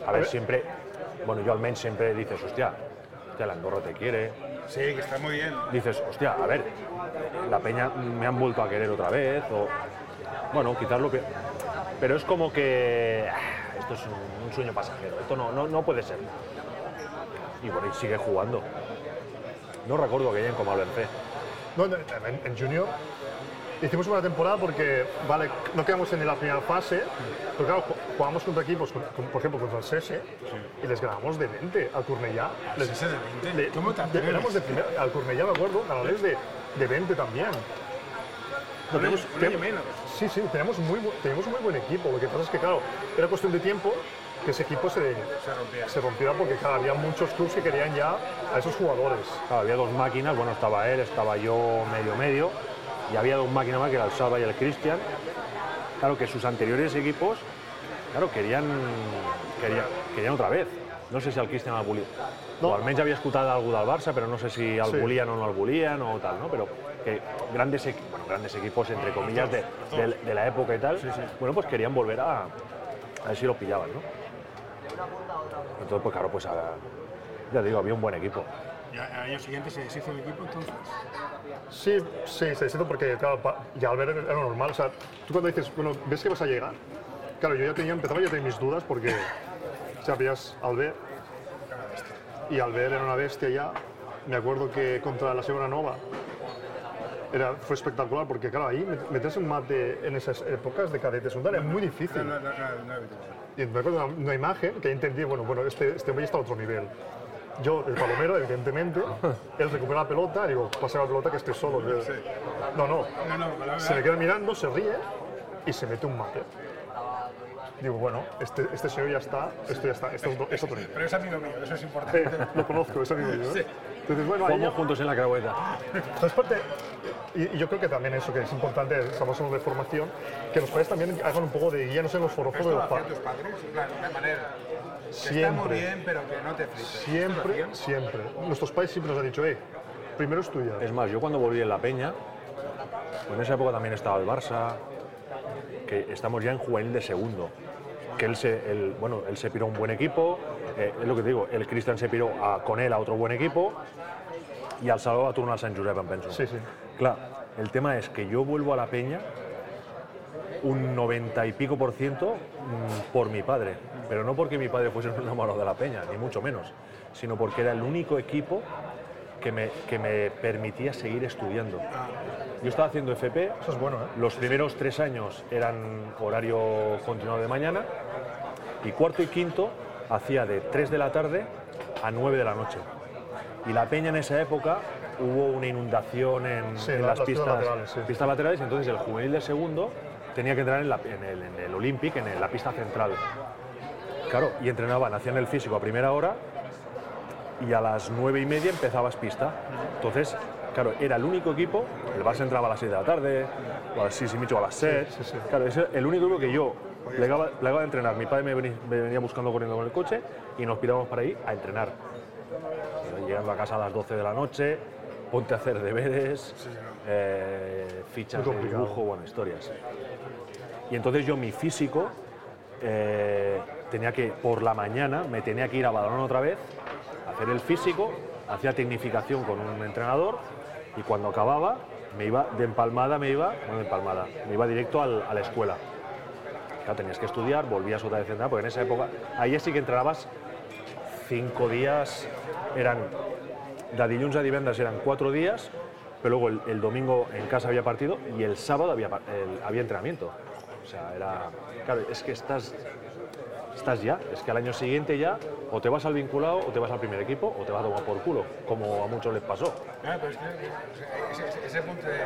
A ver, siempre, bueno, yo al menos siempre dices, hostia, hostia, la Andorra te quiere.
Sí, que está muy bien.
Dices, hostia, a ver, la peña me han vuelto a querer otra vez. O, bueno, quizás lo que. Pero es como que. ah, Esto es un, un sueño pasajero. Esto no, no, no puede ser. Y bueno, y sigue jugando. No recuerdo que lleguen como al
en- en Junior hicimos una temporada porque, vale, no quedamos en la primera fase, pero claro, ju- jugamos contra equipos, con- con- por ejemplo, contra el Sese, y les ganamos de 20 al Cornellá. Les,
Sese de 20?
le-
¿Cómo te
de-
atreves?
Éramos de primera, al Cornellá, me acuerdo, ganadores de, de 20 también.
Un año,
tenemos-
un año
tem-
menos.
Sí, sí, tenemos, muy, tenemos un muy buen equipo. Lo que pasa es que, claro, era cuestión de tiempo que ese equipo se,
Se rompía.
se rompiera porque claro, había muchos clubes que querían ya a esos jugadores.
Claro, había dos máquinas, bueno, estaba él, estaba yo medio medio, y había dos máquinas más que era el Salva y el Cristian. Claro que sus anteriores equipos, claro, querían, querían, querían otra vez. No sé si al Cristian al Bulí.
No.
O almenys havia escoltat algú del Barça, però no sé si el
Sí.
volien o no el volien o tal, ¿no? Pero que grandes, bueno, grandes equipos, entre comillas, de, de- de la época y tal, bueno, pues querían volver a, a ver si lo pillaban, ¿no? Entonces, pues claro, pues a- ya digo, había un buen equipo.
Al año siguiente se deshizo el equipo, entonces.
Sí, sí, se siento porque, claro, ya al ver era lo normal. O sea, tú cuando dices, bueno, ¿ves que vas a llegar? Claro, yo ya tenía, empezaba ya a tener mis dudas porque, o sea, veías al ver, y al ver era una bestia ya. Me acuerdo que contra la Segunda Nova era, fue espectacular porque, claro, ahí met- meterse un mate en esas épocas de cadetes un tal, es muy difícil.
No, no, no, no, no.
Y me acuerdo una, una imagen que entendí, bueno, bueno, este, este está a otro nivel. Yo, el palomero, evidentemente, él recupera la pelota, digo, pasa la pelota que esté solo. No, no,
No,
se me queda mirando, se ríe y se mete un mate. Digo, bueno, este, este señor ya está, esto ya está, esto es, otro- es otro nivel.
Pero es amigo mío, eso es importante.
Eh, lo conozco, es amigo mío. ¿eh? Entonces, bueno, ahí ya-
juntos en la crabueta.
entonces, parte, y, y yo creo que también eso que es importante, estamos hablando de formación, que los padres también hagan un poco de guía, no sé, en los forofos de los padres.
tus padres, en plan, de manera. Que está muy
Siempre.
bien, pero que no te flipes.
Siempre,
¿Esto
siempre. Nuestros padres siempre nos han dicho, eh, primero estudia.
Es más, yo cuando volví en La Peña, pues en esa época también estaba el Barça, que estamos ya en juvenil de segundo. Que él se, él, bueno, él se piró a un buen equipo, eh, es lo que te digo, el Cristian se piró a, con él a otro buen equipo y al Salvador va a turno al Sant Josep, em penso.
Sí, sí.
Claro, el tema es que yo vuelvo a La Peña un 90 y pico por ciento mm, por mi padre, pero no porque mi padre fuese un enamorado de La Peña, ni mucho menos, sino porque era el único equipo que me, que me permitía seguir estudiando. Yo estaba haciendo FP,
Eso es bueno, ¿eh?
los primeros tres años eran horario continuado de mañana y cuarto y quinto hacía de 3 de la tarde a 9 de la noche. Y la peña en esa época hubo una inundación en,
Sí,
en
la-
las,
las pistas
pistas
laterales, sí.
pistas laterales, entonces el juvenil de segundo tenía que entrar en, la- en el, en el Olympic, en la pista central. Claro, y entrenaban, hacían el físico a primera hora y a las nueve y media empezabas pista. Entonces, claro, era el único equipo, el Barça entraba a las 6 de la tarde, o a las 6 y medio, o a las 7.
sí, sí.
Claro, es el único equipo que yo plegaba, plegaba de entrenar. Mi padre me venía, me venía buscando corriendo con el coche y nos pirábamos para ahí a entrenar. Llegando a casa a las 12 de la noche, ponte a hacer deberes, eh, fichas de dibujo, bueno, historias. Y entonces yo mi físico, eh, tenía que, por la mañana, me tenía que ir a Badalona otra vez, hacer el físico, hacía tecnificación con un entrenador y cuando acababa, me iba de empalmada, me iba, no de empalmada, me iba directo al- a la escuela. Claro, tenías que estudiar, volvías otra vez a entrenar, porque en esa época, ahí sí que entrenabas cinco días, eran, de dilluns a divendres eran cuatro días, pero luego el, domingo en casa había partido y el sábado había, había entrenamiento. O sea, era, es que estás, estás ya, es que al año siguiente ya o te vas al vinculado o te vas al primer equipo o te vas a tomar por culo, como a muchos les pasó.
Que ese, punto de.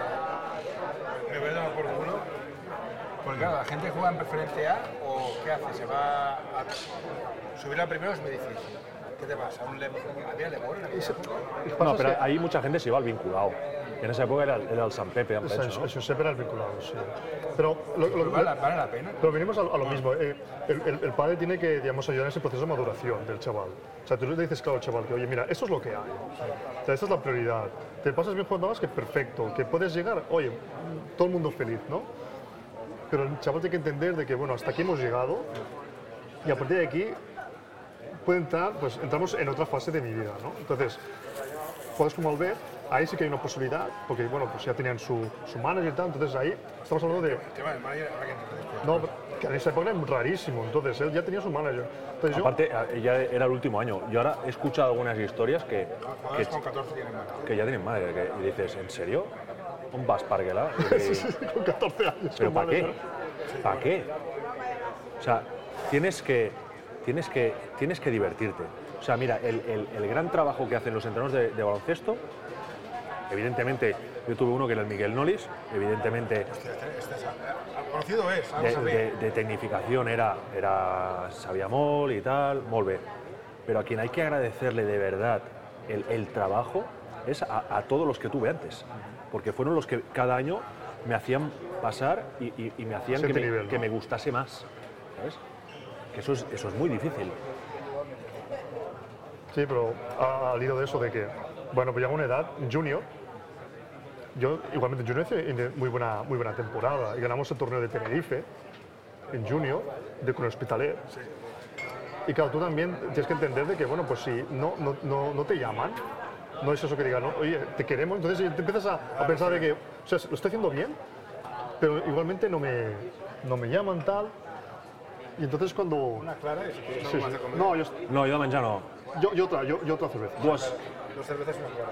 Me voy a dar por culo. Porque claro, la gente juega en preferente A o ¿qué hace? ¿Se va a subir a primero es muy difícil. ¿Qué te pasa? ¿Un? ¿Había época?
No, pero ahí mucha gente se iba al vinculado. En esa época era, el- era el San Pepe,
això sempre era el vinculado, sí. Pero, lo,
vale, la- vale la pena.
pero venimos a, a lo mismo. eh, el, el- el padre tiene que, digamos, ayudar en ese proceso de maduración del chaval. O sea, tú le dices, claro, al chaval, que oye, mira, esto es lo que hay. O sea, esta es la prioridad. Te pasas bien jugando a básquet, perfecto. Que puedes llegar, oye, todo el mundo feliz, ¿no? Pero el chaval tiene que entender de que, bueno, hasta aquí hemos llegado y a partir de aquí puede entrar, pues entramos en otra fase de mi vida, ¿no? Entonces, juegas como Albert, ahí sí que hay una posibilidad, porque bueno, pues ya tenían su, su manager y tal, entonces ahí estamos hablando de...
El tema del manager, ahora que.
No, que en esa época era rarísimo, entonces él ya tenía su manager. Entonces
Aparte, a- ya era el último año. Yo ahora he escuchado algunas historias que, que,
Jugadores con 14 tienen mano.
que ya tienen madre. Que, y dices, ¿en serio? ¿Un vas parguela? (laughs)
con 14 años.
¿Pero para qué? ¿Para qué? O sea, tienes que, tienes que, tienes que divertirte. O sea, mira, el, el- el gran trabajo que hacen los entrenadores de, de baloncesto, evidentemente, yo tuve uno que era el Miguel Nolis, evidentemente
Este, este es, al conocido es, algo
de,
sabía.
de, de tecnificación era, era sabía molt y tal, molt bé. Pero a quien hay que agradecerle de verdad el, el trabajo es a, a todos los que tuve antes, porque fueron los que cada año me hacían pasar y, y- y me hacían que me, que me gustase más, ¿sabes? Que eso es, eso es muy difícil.
Sí, pero al hilo de eso de que, bueno, pues llega una edad, junior, yo igualmente en junior hice muy buena, muy buena temporada y ganamos el torneo de Tenerife en junior de con el Hospitalet. Y claro, tú también tienes que entender de que, bueno, pues si no, no, no, no te llaman, no es eso que digan, ¿no? oye, te queremos, entonces te empiezas a, a pensar de que, o sea, lo estoy haciendo bien, pero igualmente no me, no me llaman tal. Y entonces cuando...
Una clara y si quieres
Sí, sí.
de comer.
No, yo,
No, yo de menjar no.
yo, yo otra, yo, yo otra cerveza.
Dues.
Dos cervezas y una clara.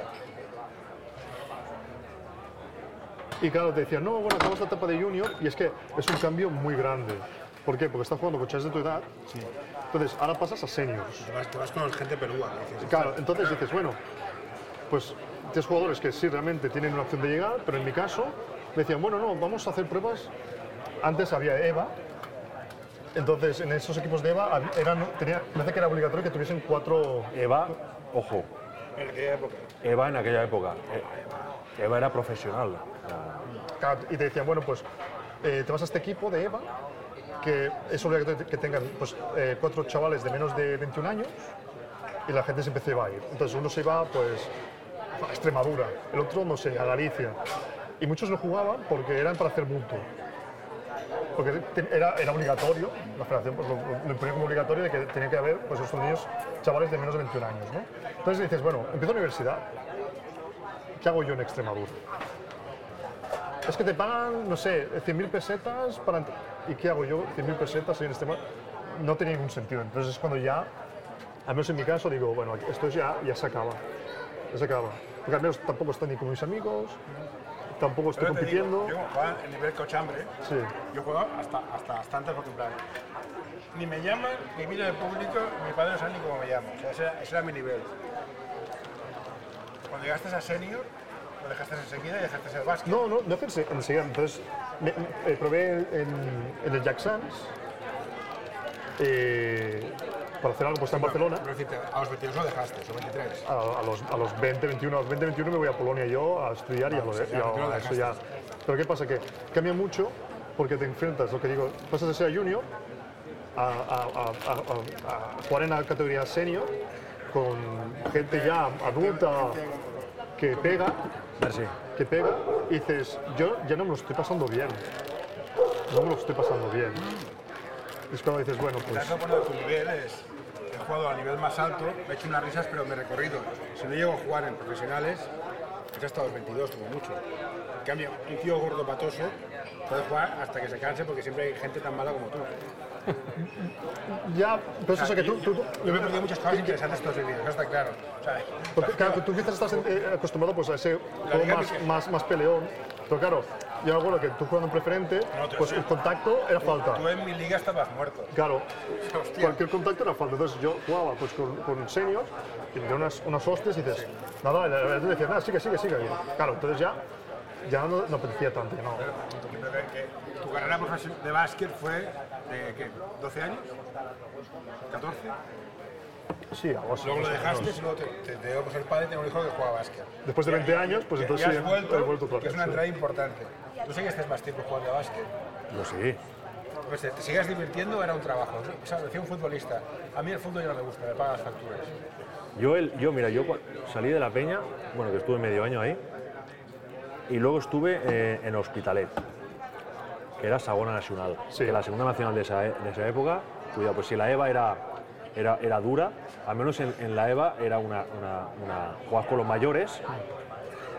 Y claro, te decían, no, bueno, acabamos la etapa de junior y es que es un cambio muy grande. ¿Por qué? Porque estás jugando con chavales de tu edad. Entonces, ahora pasas a seniors.
Te vas, te vas con gente pelúa. Dices,
Claro, entonces dices, bueno, pues tienes jugadores que sí realmente tienen una opción de llegar, pero en mi caso me decían, bueno, no, vamos a hacer pruebas. Antes había EVA, entonces en esos equipos de EVA eran, tenía, me parece que era obligatorio que tuviesen cuatro.
Eva, ojo,
En aquella época.
Eva en aquella época. eh, Eva era profesional.
Claro, Y te decían, bueno, pues eh, te vas a este equipo de EVA, que es obligatorio que tengan pues, eh, cuatro chavales de menos de 21 años, y la gente se empezó a ir. Entonces uno se iba pues, a Extremadura, el otro, no sé, a Galicia. Y muchos no jugaban porque eran para hacer mutuo. Porque era, era obligatorio, la federación pues, lo, lo imponía como obligatorio de que tenía que haber pues, estos niños, chavales de menos de 21 años. ¿no? Entonces dices, bueno, empiezo universidad, ¿qué hago yo en Extremadura? Es que te pagan, no sé, 100.000 pesetas para... ¿Y qué hago yo? 100.000 pesetas en este... No tenía ningún sentido. Entonces es cuando ya, al menos en mi caso, digo, bueno, esto ya, ya se acaba. Ya se acaba. Porque al menos tampoco estoy ni con mis amigos, tampoco estoy
digo,
compitiendo.
yo como jugaba en nivel cochambre,
Sí.
yo jugaba hasta, hasta, hasta antes porque en plan, ni me llaman, ni miro el público, mi padre no sabe ni cómo me llamo. O sea, ese, era- ese era mi nivel. Cuando llegaste a senior, lo dejaste enseguida y dejaste el básquet.
No, no, no hacerse enseguida. Entonces, me, me- eh, probé en, en el Jack Sands eh, para hacer algo pues, en Barcelona.
Pero a los 22 lo dejaste, o 23.
A, a los, a los 20, 21, a los 20, 21 me voy a Polonia yo a estudiar y a lo de,
sí, ya,
y a-
tú lo
a eso ya. Pero ¿qué pasa? Que cambia mucho porque te enfrentas, lo que digo, pasas de ser junior a, a- a- a- a- a jugar en la categoría senior con gente ya adulta que pega,
Merci.
que pega y dices, yo ya no me lo estoy pasando bien. No me lo estoy pasando bien. es cuando dices, bueno,
Te
pues
jugado a nivel más alto, he hecho unas risas, pero me he recorrido. Si no llego a jugar en profesionales, he hasta los 22 como mucho. En cambio, un tío gordo patoso puede jugar hasta que se canse porque siempre hay gente tan mala como tú. (laughs)
ya, pero eso es que tú, tú- tú-
Yo me he perdido muchas cosas interesantes estos vídeos, eso está claro. O sea,
Porque, (laughs) claro, tú quizás estás eh, acostumbrado pues, a ese juego más, más, más peleón, pero claro, yo me acuerdo que tú jugando en preferente,
No,
pues el contacto era falta.
tú en mi liga estabas muerto.
Claro, (laughs)
Hostia.
cualquier contacto era falta. Entonces yo jugaba pues, con, con seniors y me dieron unas, unas hostias y dices, nada, la verdad te decías, nada, sigue, sigue, sigue. Y, claro, entonces ya, ya no, no apetecía tanto. No.
Pero que- que tu carrera profesional de básquet fue de ¿qué? ¿12 años? ¿14?
Sí, algo así.
Luego lo dejaste y luego te, te, te dio por ser padre tengo un hijo que juega básquet.
Después de 20 años, pues entonces
y
sí,
has vuelto,
he vuelto otra
que es una
sí.
entrada importante. ¿Tú seguiste más tiempo jugando a básquet?
Yo sí.
Pues, ¿Te sigues divirtiendo o era un trabajo? O sea, decía un futbolista, a mí el fútbol ya no me gusta, me paga las facturas.
Yo, el, yo mira, yo salí de la peña, bueno, que estuve medio año ahí, y luego estuve eh, en Hospitalet, que era Sagona Nacional,
Sí.
que la segunda nacional de esa, e- de esa época, cuidado, pues si la EVA era, era, era dura, al menos en, en la EVA era una, una, una jugabas con los mayores,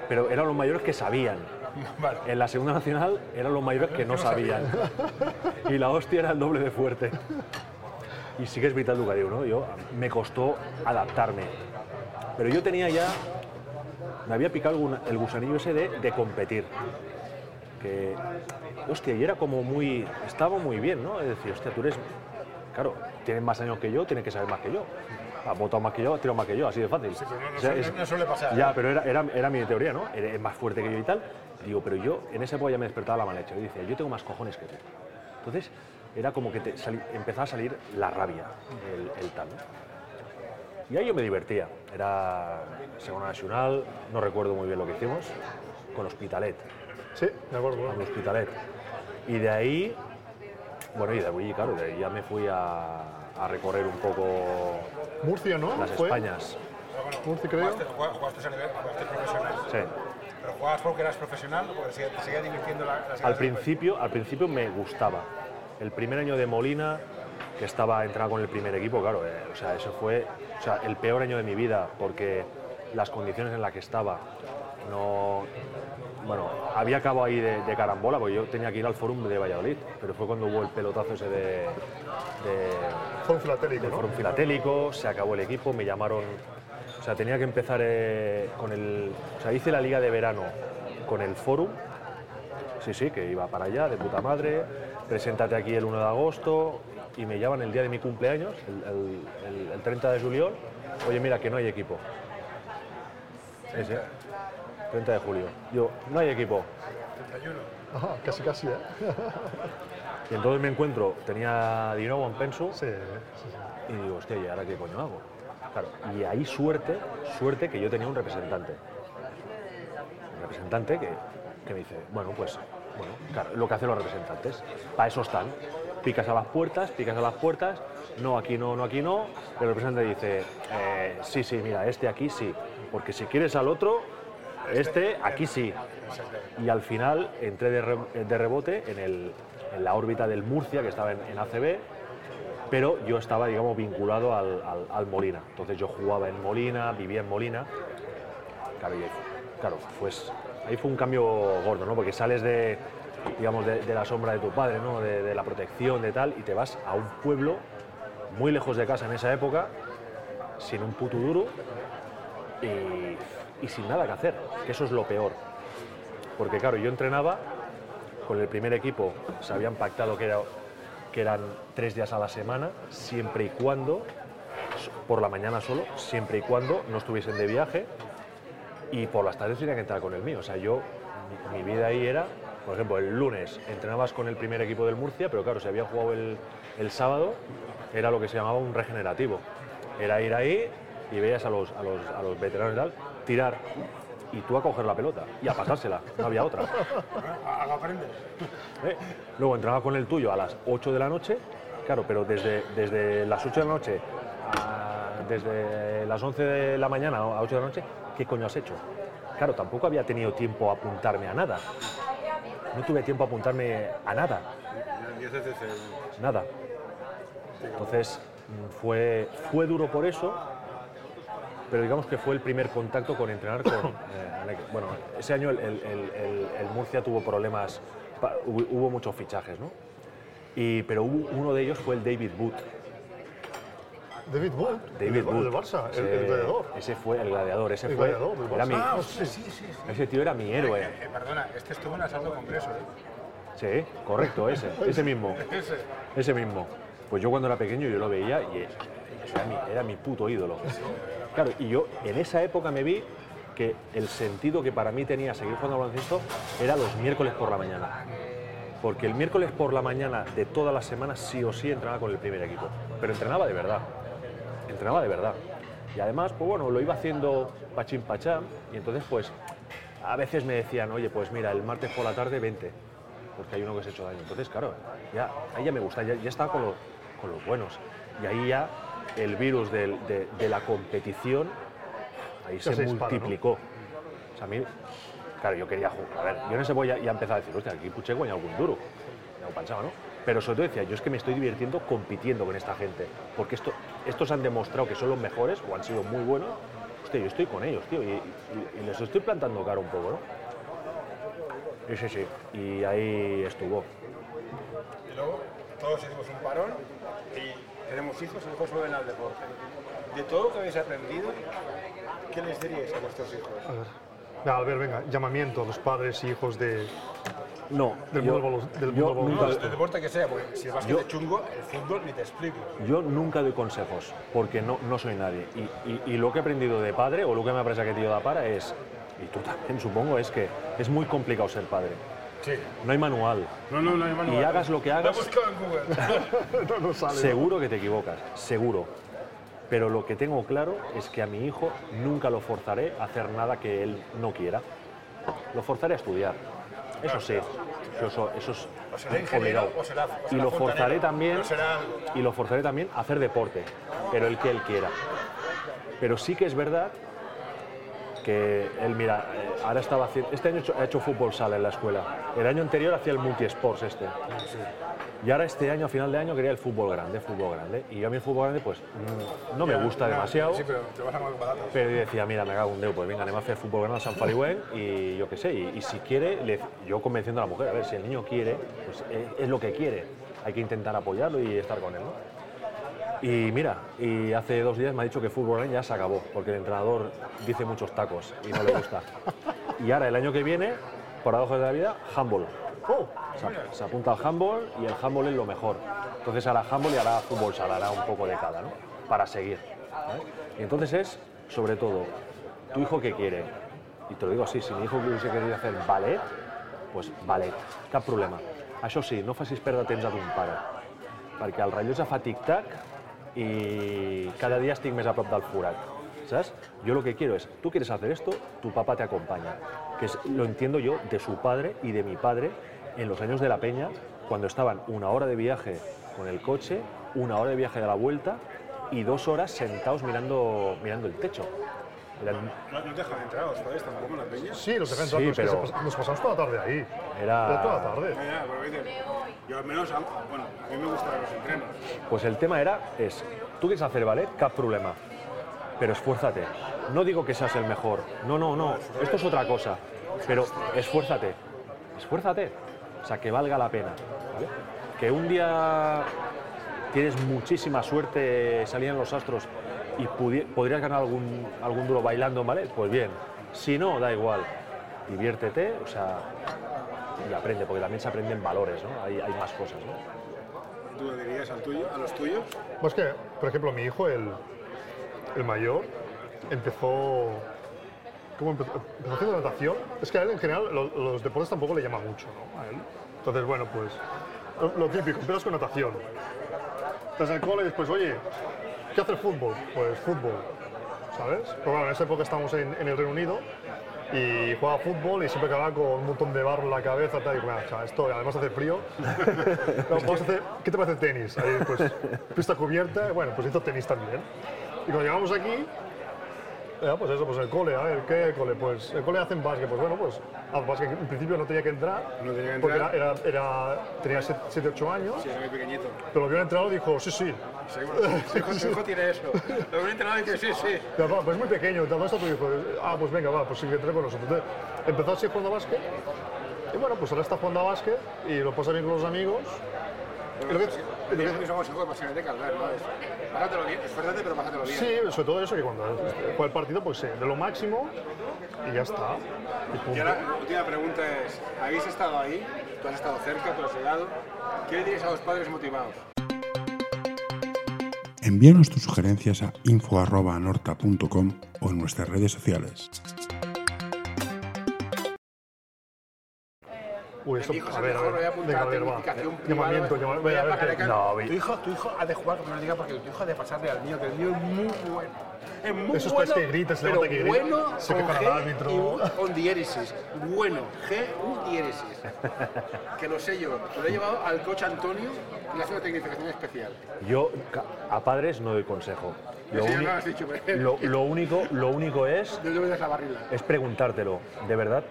pero eran los mayores que sabían. (laughs)
Vale.
En la segunda nacional eran los mayores que no sabían. Y la hostia era el doble de fuerte. Y sí que es vital educativo, ¿no? Yo, me costó adaptarme. Pero yo tenía ya, me había picado el gusanillo ese de, de competir. Que, hostia, y era como muy, estaba muy bien, ¿no? Es decir, hostia, tú eres, claro, tienes más años que yo, tienes que saber más que yo. Ha votado más que yo, ha tirado más que yo, así de fácil.
pero no- no
O sea,
suele- no suele pasar,
Ya,
¿eh?
pero era, era, era mi teoría, ¿no? Eres más fuerte que yo y tal. Digo, pero yo en esa época ya me despertaba la mala leche. Y dice, yo tengo más cojones que tú. Entonces, era como que te sali- empezaba a salir la rabia, el, el tal. ¿no? Y ahí yo me divertía. Era Segunda Nacional, no recuerdo muy bien lo que hicimos, con Hospitalet,
Sí, de acuerdo.
con Hospitalet. Y de ahí, bueno, y de ahí, claro, de ahí ya me fui a, a recorrer un poco
Murcia, ¿no?
las
Fue
Españas.
Murcia, creo.
Jugaste, jugaste, a nivel, jugaste profesional.
Sí.
¿Pero jugabas porque eras profesional o porque te seguía divirtiendo la, las
Al principio, al principio me gustaba. El primer año de Molina, que estaba entrando con el primer equipo, claro, eh, o sea, eso fue o sea, el peor año de mi vida porque las condiciones en las que estaba no. Bueno, había acabado ahí de, de carambola, porque yo tenía que ir al Fórum de Valladolid, pero fue cuando hubo el pelotazo ese de, de. Fórum Filatélico, se acabó el equipo, me llamaron. O sea, tenía que empezar eh, con el. O sea, hice la liga de verano con el Fórum. Sí, sí, que iba para allá, de puta madre. Preséntate aquí el 1 de agosto y me llaman el día de mi cumpleaños, el, el- el- el 30 de julio. Oye, mira, que no hay equipo. Ese, 30 de julio. Yo, no hay equipo.
31.
Ajá, casi, casi, ¿eh? (laughs)
Y entonces me encuentro, tenía dinero en penso
Sí, sí, sí.
Y digo, hostia, ¿y ahora qué coño hago? Claro, y ahí suerte, suerte que yo tenía un representante. Un representante que, que me dice, bueno, pues, bueno, claro, lo que hacen los representantes. Para eso están. Picas a las puertas, picas a las puertas, no, aquí no, no, aquí no. El representante dice, eh, sí, sí, mira, este aquí sí. Porque si quieres al otro, este aquí sí. Y al final entré de, de rebote en, el- en la órbita del Murcia, que estaba en, en ACB, pero yo estaba, digamos, vinculado al, al- Molina. Entonces yo jugaba en Molina, vivía en Molina. Claro, claro, pues ahí fue un cambio gordo, ¿no? Porque sales de, digamos, de, de la sombra de tu padre, ¿no? De, de la protección, de tal, y te vas a un pueblo muy lejos de casa en esa época, sin un puto duro y, y sin nada que hacer, que eso es lo peor. Porque claro, yo entrenaba con el primer equipo, se habían pactado que, era, que eran tres días a la semana, siempre y cuando, por la mañana solo, siempre y cuando no estuviesen de viaje, y por las tardes tenía que entrar con el mío. O sea, yo, mi, mi vida ahí era, por ejemplo, el lunes entrenabas con el primer equipo del Murcia, pero claro, si había jugado el, el sábado, era lo que se llamaba un regenerativo. Era ir ahí y veías a los, a los, a los veteranos y tal, tirar, y tú a coger la pelota y a pasársela, no había otra.
Aprendes.
¿eh? Luego entraba con el tuyo a las 8 de la noche, claro, pero desde, desde las 8 de la noche, a- desde las 11 de la mañana a 8 de la noche, ¿qué coño has hecho? Claro, tampoco había tenido tiempo a apuntarme a nada. No tuve tiempo a apuntarme a nada, nada. Entonces mm, fue, fue duro por eso, pero digamos que fue el primer contacto con entrenar con... eh, bueno, ese año el, el- el- Murcia tuvo problemas, pa- hubo, muchos fichajes, ¿no? Y, pero hubo- uno de ellos fue el David Booth.
David Bull,
David
el, el del Barça, el,
Ese-
el gladiador.
Ese fue el gladiador, ese
El
fue...
gladiador del Barça.
mi-
Ah, sí, sí, sí.
ese tío era mi héroe.
Eh, perdona, este estuvo en Asalto Congreso, ¿eh?
Sí, correcto, ese, (laughs) ese mismo. (laughs)
Ese.
Ese mismo. Pues yo cuando era pequeño yo lo veía y era mi, era mi puto ídolo. Claro, y yo en esa época me vi que el sentido que para mí tenía seguir jugando al baloncesto era los miércoles por la mañana. Porque el miércoles por la mañana de todas las semanas sí o sí entrenaba con el primer equipo. Pero entrenaba de verdad. Entrenaba de verdad. Y además, pues bueno, lo iba haciendo pachín pachán. Y entonces, pues, a veces me decían, oye, pues mira, el martes por la tarde vente. Porque hay uno que se ha hecho daño. Entonces, claro, ya, ahí ya me gusta, ya, ya estaba con, con los buenos. Y ahí ya el virus del- de, de la competición, ahí se,
se dispara, ¿no?
multiplicó. O sea, a mí, claro, yo quería jugar. A ver, yo en ese voy ya, ya empezaba a decir, hostia, aquí puché guanya algún duro. Ya lo pensaba, ¿no? Pero sobre todo decía, yo es que me estoy divirtiendo compitiendo con esta gente. Porque esto, estos han demostrado que son los mejores o han sido muy buenos. Hostia, yo estoy con ellos, tío, y, y- y les estoy plantando cara un poco, ¿no? Sí, sí, sí. Y ahí estuvo.
Y luego todos hicimos un parón tenemos hijos y hijos vuelven al deporte. De todo lo que habéis aprendido, ¿qué les diríais a vuestros hijos?
A ver. Venga, Albert, venga, llamamiento a los padres y hijos de,
No,
del
yo,
mundo del
yo
mundo
nunca,
No, deporte que sea, porque si el básquet
Yo-
es chungo, el fútbol ni te explico.
yo nunca doy consejos, porque no, no soy nadie. Y, y- y lo que he aprendido de padre, o lo que me apresa que tío da para, es, y tú también supongo, es que es muy complicado ser padre.
Sí.
No hay manual.
No, no, no hay manual.
Y hagas lo que hagas,
buscado en Google. (laughs)
no nos sale.
seguro que te equivocas, seguro. Pero lo que tengo claro es que a mi hijo nunca lo forzaré a hacer nada que él no quiera. Lo forzaré a estudiar. Eso sí, eso, eso es
O será ingeniero,
obligado.
o será- o
Y lo forzaré también
será
y lo forzaré también a hacer deporte, pero el que él quiera. Pero sí que es verdad que él, mira, eh, ahora estaba haciendo, este año ha hecho, fútbol sala en la escuela. El año anterior hacía el multi-sports este. Y ahora este año, a final de año, quería el fútbol grande, fútbol grande. Y yo a mí el fútbol grande, pues, mm, no me gusta demasiado.
Sí, pero te vas a comer patatas.
Pero yo decía, mira, me cago un dedo, pues venga, anem a fer fútbol grande a Sant Feliuenc y yo qué sé, y, y si quiere, le- yo convenciendo a la mujer, a ver, si el niño quiere, pues es, es lo que quiere, hay que intentar apoyarlo y estar con él, ¿no? Y mira, y hace dos días me ha dicho que fútbol ya se acabó, porque el entrenador dice muchos tacos y no le gusta. Y ahora, el año que viene, paradojas de la vida, handball.
Oh,
Se, se apunta al handball y el handball es lo mejor. Entonces hará handball y hará fútbol sala, hará un poco de cada, ¿no? Para seguir. ¿vale? Y entonces es, sobre todo, tu hijo que quiere. Y te lo digo así, si mi hijo hubiese querido hacer ballet, pues ballet, cap problema. Això sí, no facis perdre temps a ton pare, perquè el rellotge fa tic-tac y cada día estic a prop del forat. ¿Sabes? Yo lo que quiero es, tú quieres hacer esto, tu papá te acompaña. Que es, lo entiendo yo de su padre y de mi padre en los años de la peña, cuando estaban una hora de viaje con el coche, una hora de viaje de la vuelta y dos horas sentados mirando, mirando el techo.
No, no te dejan entrar los padres tampoco en la peña.
sí, los dejan
Sí,
entrar, pero, es que nos pasamos toda la tarde ahí.
Era-
Toda la tarde.
Ya, pero. Yo al menos, a- bueno, a mí me gustan los entrenos.
Pues el tema era, es, tú quieres hacer ballet, cap problema, pero esfuérzate. No digo que seas el mejor, no, no, no, esto es otra cosa, pero esfuérzate, esfuérzate, o sea, que valga la pena. ¿vale? Que un día tienes muchísima suerte, salían los astros y podrías ganar algún, algún duro bailando en ballet, pues bien, si no, da igual, diviértete, o sea, y aprende, porque también se aprenden valores, ¿no? Hay, hay más cosas, ¿no?
¿Tú le dirías al tuyo, a los tuyos?
Pues que, por ejemplo, mi hijo, el, el mayor, empezó. ¿Cómo empezó? Empezó haciendo natación. Es que a él, en general, lo- los deportes tampoco le llaman mucho, ¿no? A él. Entonces, bueno, pues. Lo, lo típico, empiezas con natación. Estás en el cole y después, oye, ¿qué hace el fútbol? Pues fútbol, ¿sabes? Pero bueno, en esa época estábamos en, en el Reino Unido y jugaba fútbol y siempre acababa con un montón de barro en la cabeza. Tal, y digo, "Mira, chaval, esto además hace frío. (laughs) No, hacer- ¿Qué te parece tenis? Ahí, pues, pista cubierta, bueno, pues hizo tenis también. Y cuando llegamos aquí, Ya, pues eso, pues el cole, a ver, ¿qué el cole? Pues el cole hacen básquet, pues bueno, pues haz básquet. En principio no tenía que entrar,
No tenía que
porque
entrar.
era, era, era- tenía 7, 8 años,
Sí, era muy pequeñito.
pero lo que había entrado dijo, sí, sí.
Su hijo, su hijo tiene eso. Lo que entrenado dice sí, sí.
Ya, pues muy pequeño, ¿dónde está tu hijo? Ah, pues venga, va, pues sí que entré con nosotros. Entonces, empezó así jugando a básquet, y bueno, pues ahora está jugando a básquet, y lo pasa bien con los amigos. Y lo que-
Pero yo pásatelo bien, esfuérzate, pero pásatelo bien.
Sí, sobre todo eso, que cuando juega el partido, pues sí, de lo máximo, y ya está. Y
ahora, la última pregunta es, ¿habéis estado ahí? ¿Tú has estado cerca? ¿Tú has llegado? ¿Qué le diréis a los padres motivados?
Envíanos tus sugerencias a info.norta.com o en nuestras redes sociales.
Uy, esto,
Mi hijo es
a ver, a ver, venga, a ver, va. Llamamiento, llamamiento,
No,
tu, hijo, tu hijo ha de jugar como lo diga porque tu hijo ha de pasarle al mío, que el mío es muy bueno. Es muy
Esos
bueno,
pues que gritas, se nota que grita,
bueno
se
con G
árbitro.
y U con diéresis. Bueno, G, U, diéresis. (laughs) Que lo sé yo. Lo he llevado al coach Antonio y le hace una tecnificación especial.
Yo a padres no doy consejo. Lo,
Eso lo has dicho, pero-
lo- lo único, lo único es, (laughs)
No la barrila.
es preguntártelo, ¿de verdad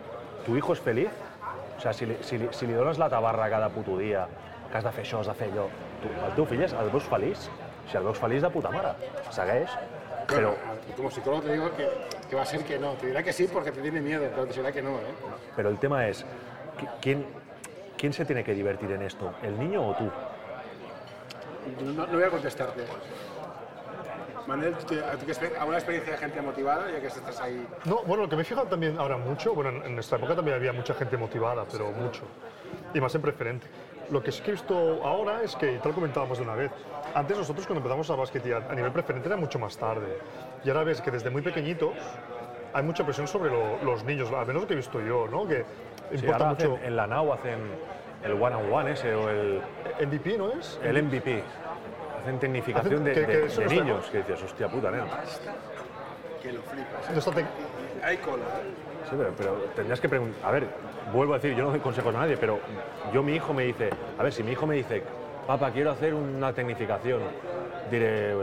tu hijo es feliz? O sea, si li, si, li, si li dones la tabarra cada puto dia, que has de fer això, has de fer allò, tu, el teu fill és, el veus feliç? Si el veus feliç de puta mare, segueix.
Claro, como psicólogo te digo que, que va a ser que no. Te dirá que sí porque te tiene miedo, pero te dirá que no, ¿eh?
pero el tema es, ¿qui- ¿quién, ¿quién se tiene que divertir en esto? ¿El niño o tú?
No, no voy a contestarte. Manuel, ¿tú- ¿tú qué exper- ¿alguna experiencia de gente motivada ya que estás ahí?
No, bueno, lo que me he fijado también ahora mucho, bueno, en, en nuestra época también había mucha gente motivada, pero mucho. Y más en preferente. Lo que sí que he visto ahora es que, y tal comentábamos de una vez, antes nosotros cuando empezamos a basquetear a nivel preferente era mucho más tarde. Y ahora ves que desde muy pequeñitos hay mucha presión sobre lo- los niños, al menos lo que he visto yo, ¿no? Que
Sí,
importa mucho.
hacen- en la NAU hacen el one-on-one ese o el,
MVP, ¿no es?
el MVP. Hacen tecnificación de,
Hacen- que-
de-
que eso
de
no está-
niños, que dices, hostia puta, nena.
Que lo flipas.
No
Hay cola. ¿eh?
Sí, pero, pero tendrías que preguntar. A ver, vuelvo a decir, yo no doy consejos a nadie, pero yo, mi hijo me dice, a ver, si mi hijo me dice, papá, quiero hacer una tecnificación, diré,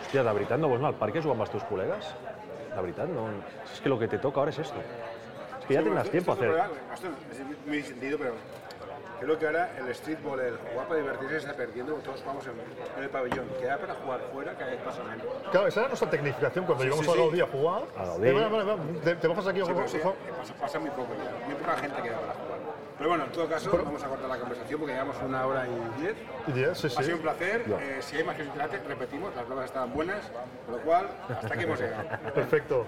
hostia, de veritat no vols anar al parque a jugar amb els teus col·legues? De veritat, no. Si es que lo que te toca ahora es esto. Es que ya
Sí,
tendrás tiempo a hacer.
Esto es sentido, pero creo que ahora el streetball, el jugar para divertirse, se está perdiendo. Todos jugamos en, en el pabellón. Queda para jugar fuera cada vez pasa menos.
Claro, esa era nuestra tecnificación cuando llegamos
sí,
a
sí.
Gaudí a jugar.
A.
Eh, vale, vale, vale, te, te bajas aquí a jugar.
sí, pasa, pasa muy poco ya. Muy poca gente queda para jugar. Pero bueno, en todo caso, vamos a cortar la conversación porque llevamos una hora y diez.
Y diez, sí,
Ha
sí.
sido un placer. Eh, si hay más que chocolate, repetimos, las pruebas estaban buenas, con lo cual, hasta aquí hemos llegado.
Perfecto.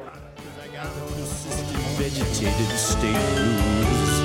vegetated state blues.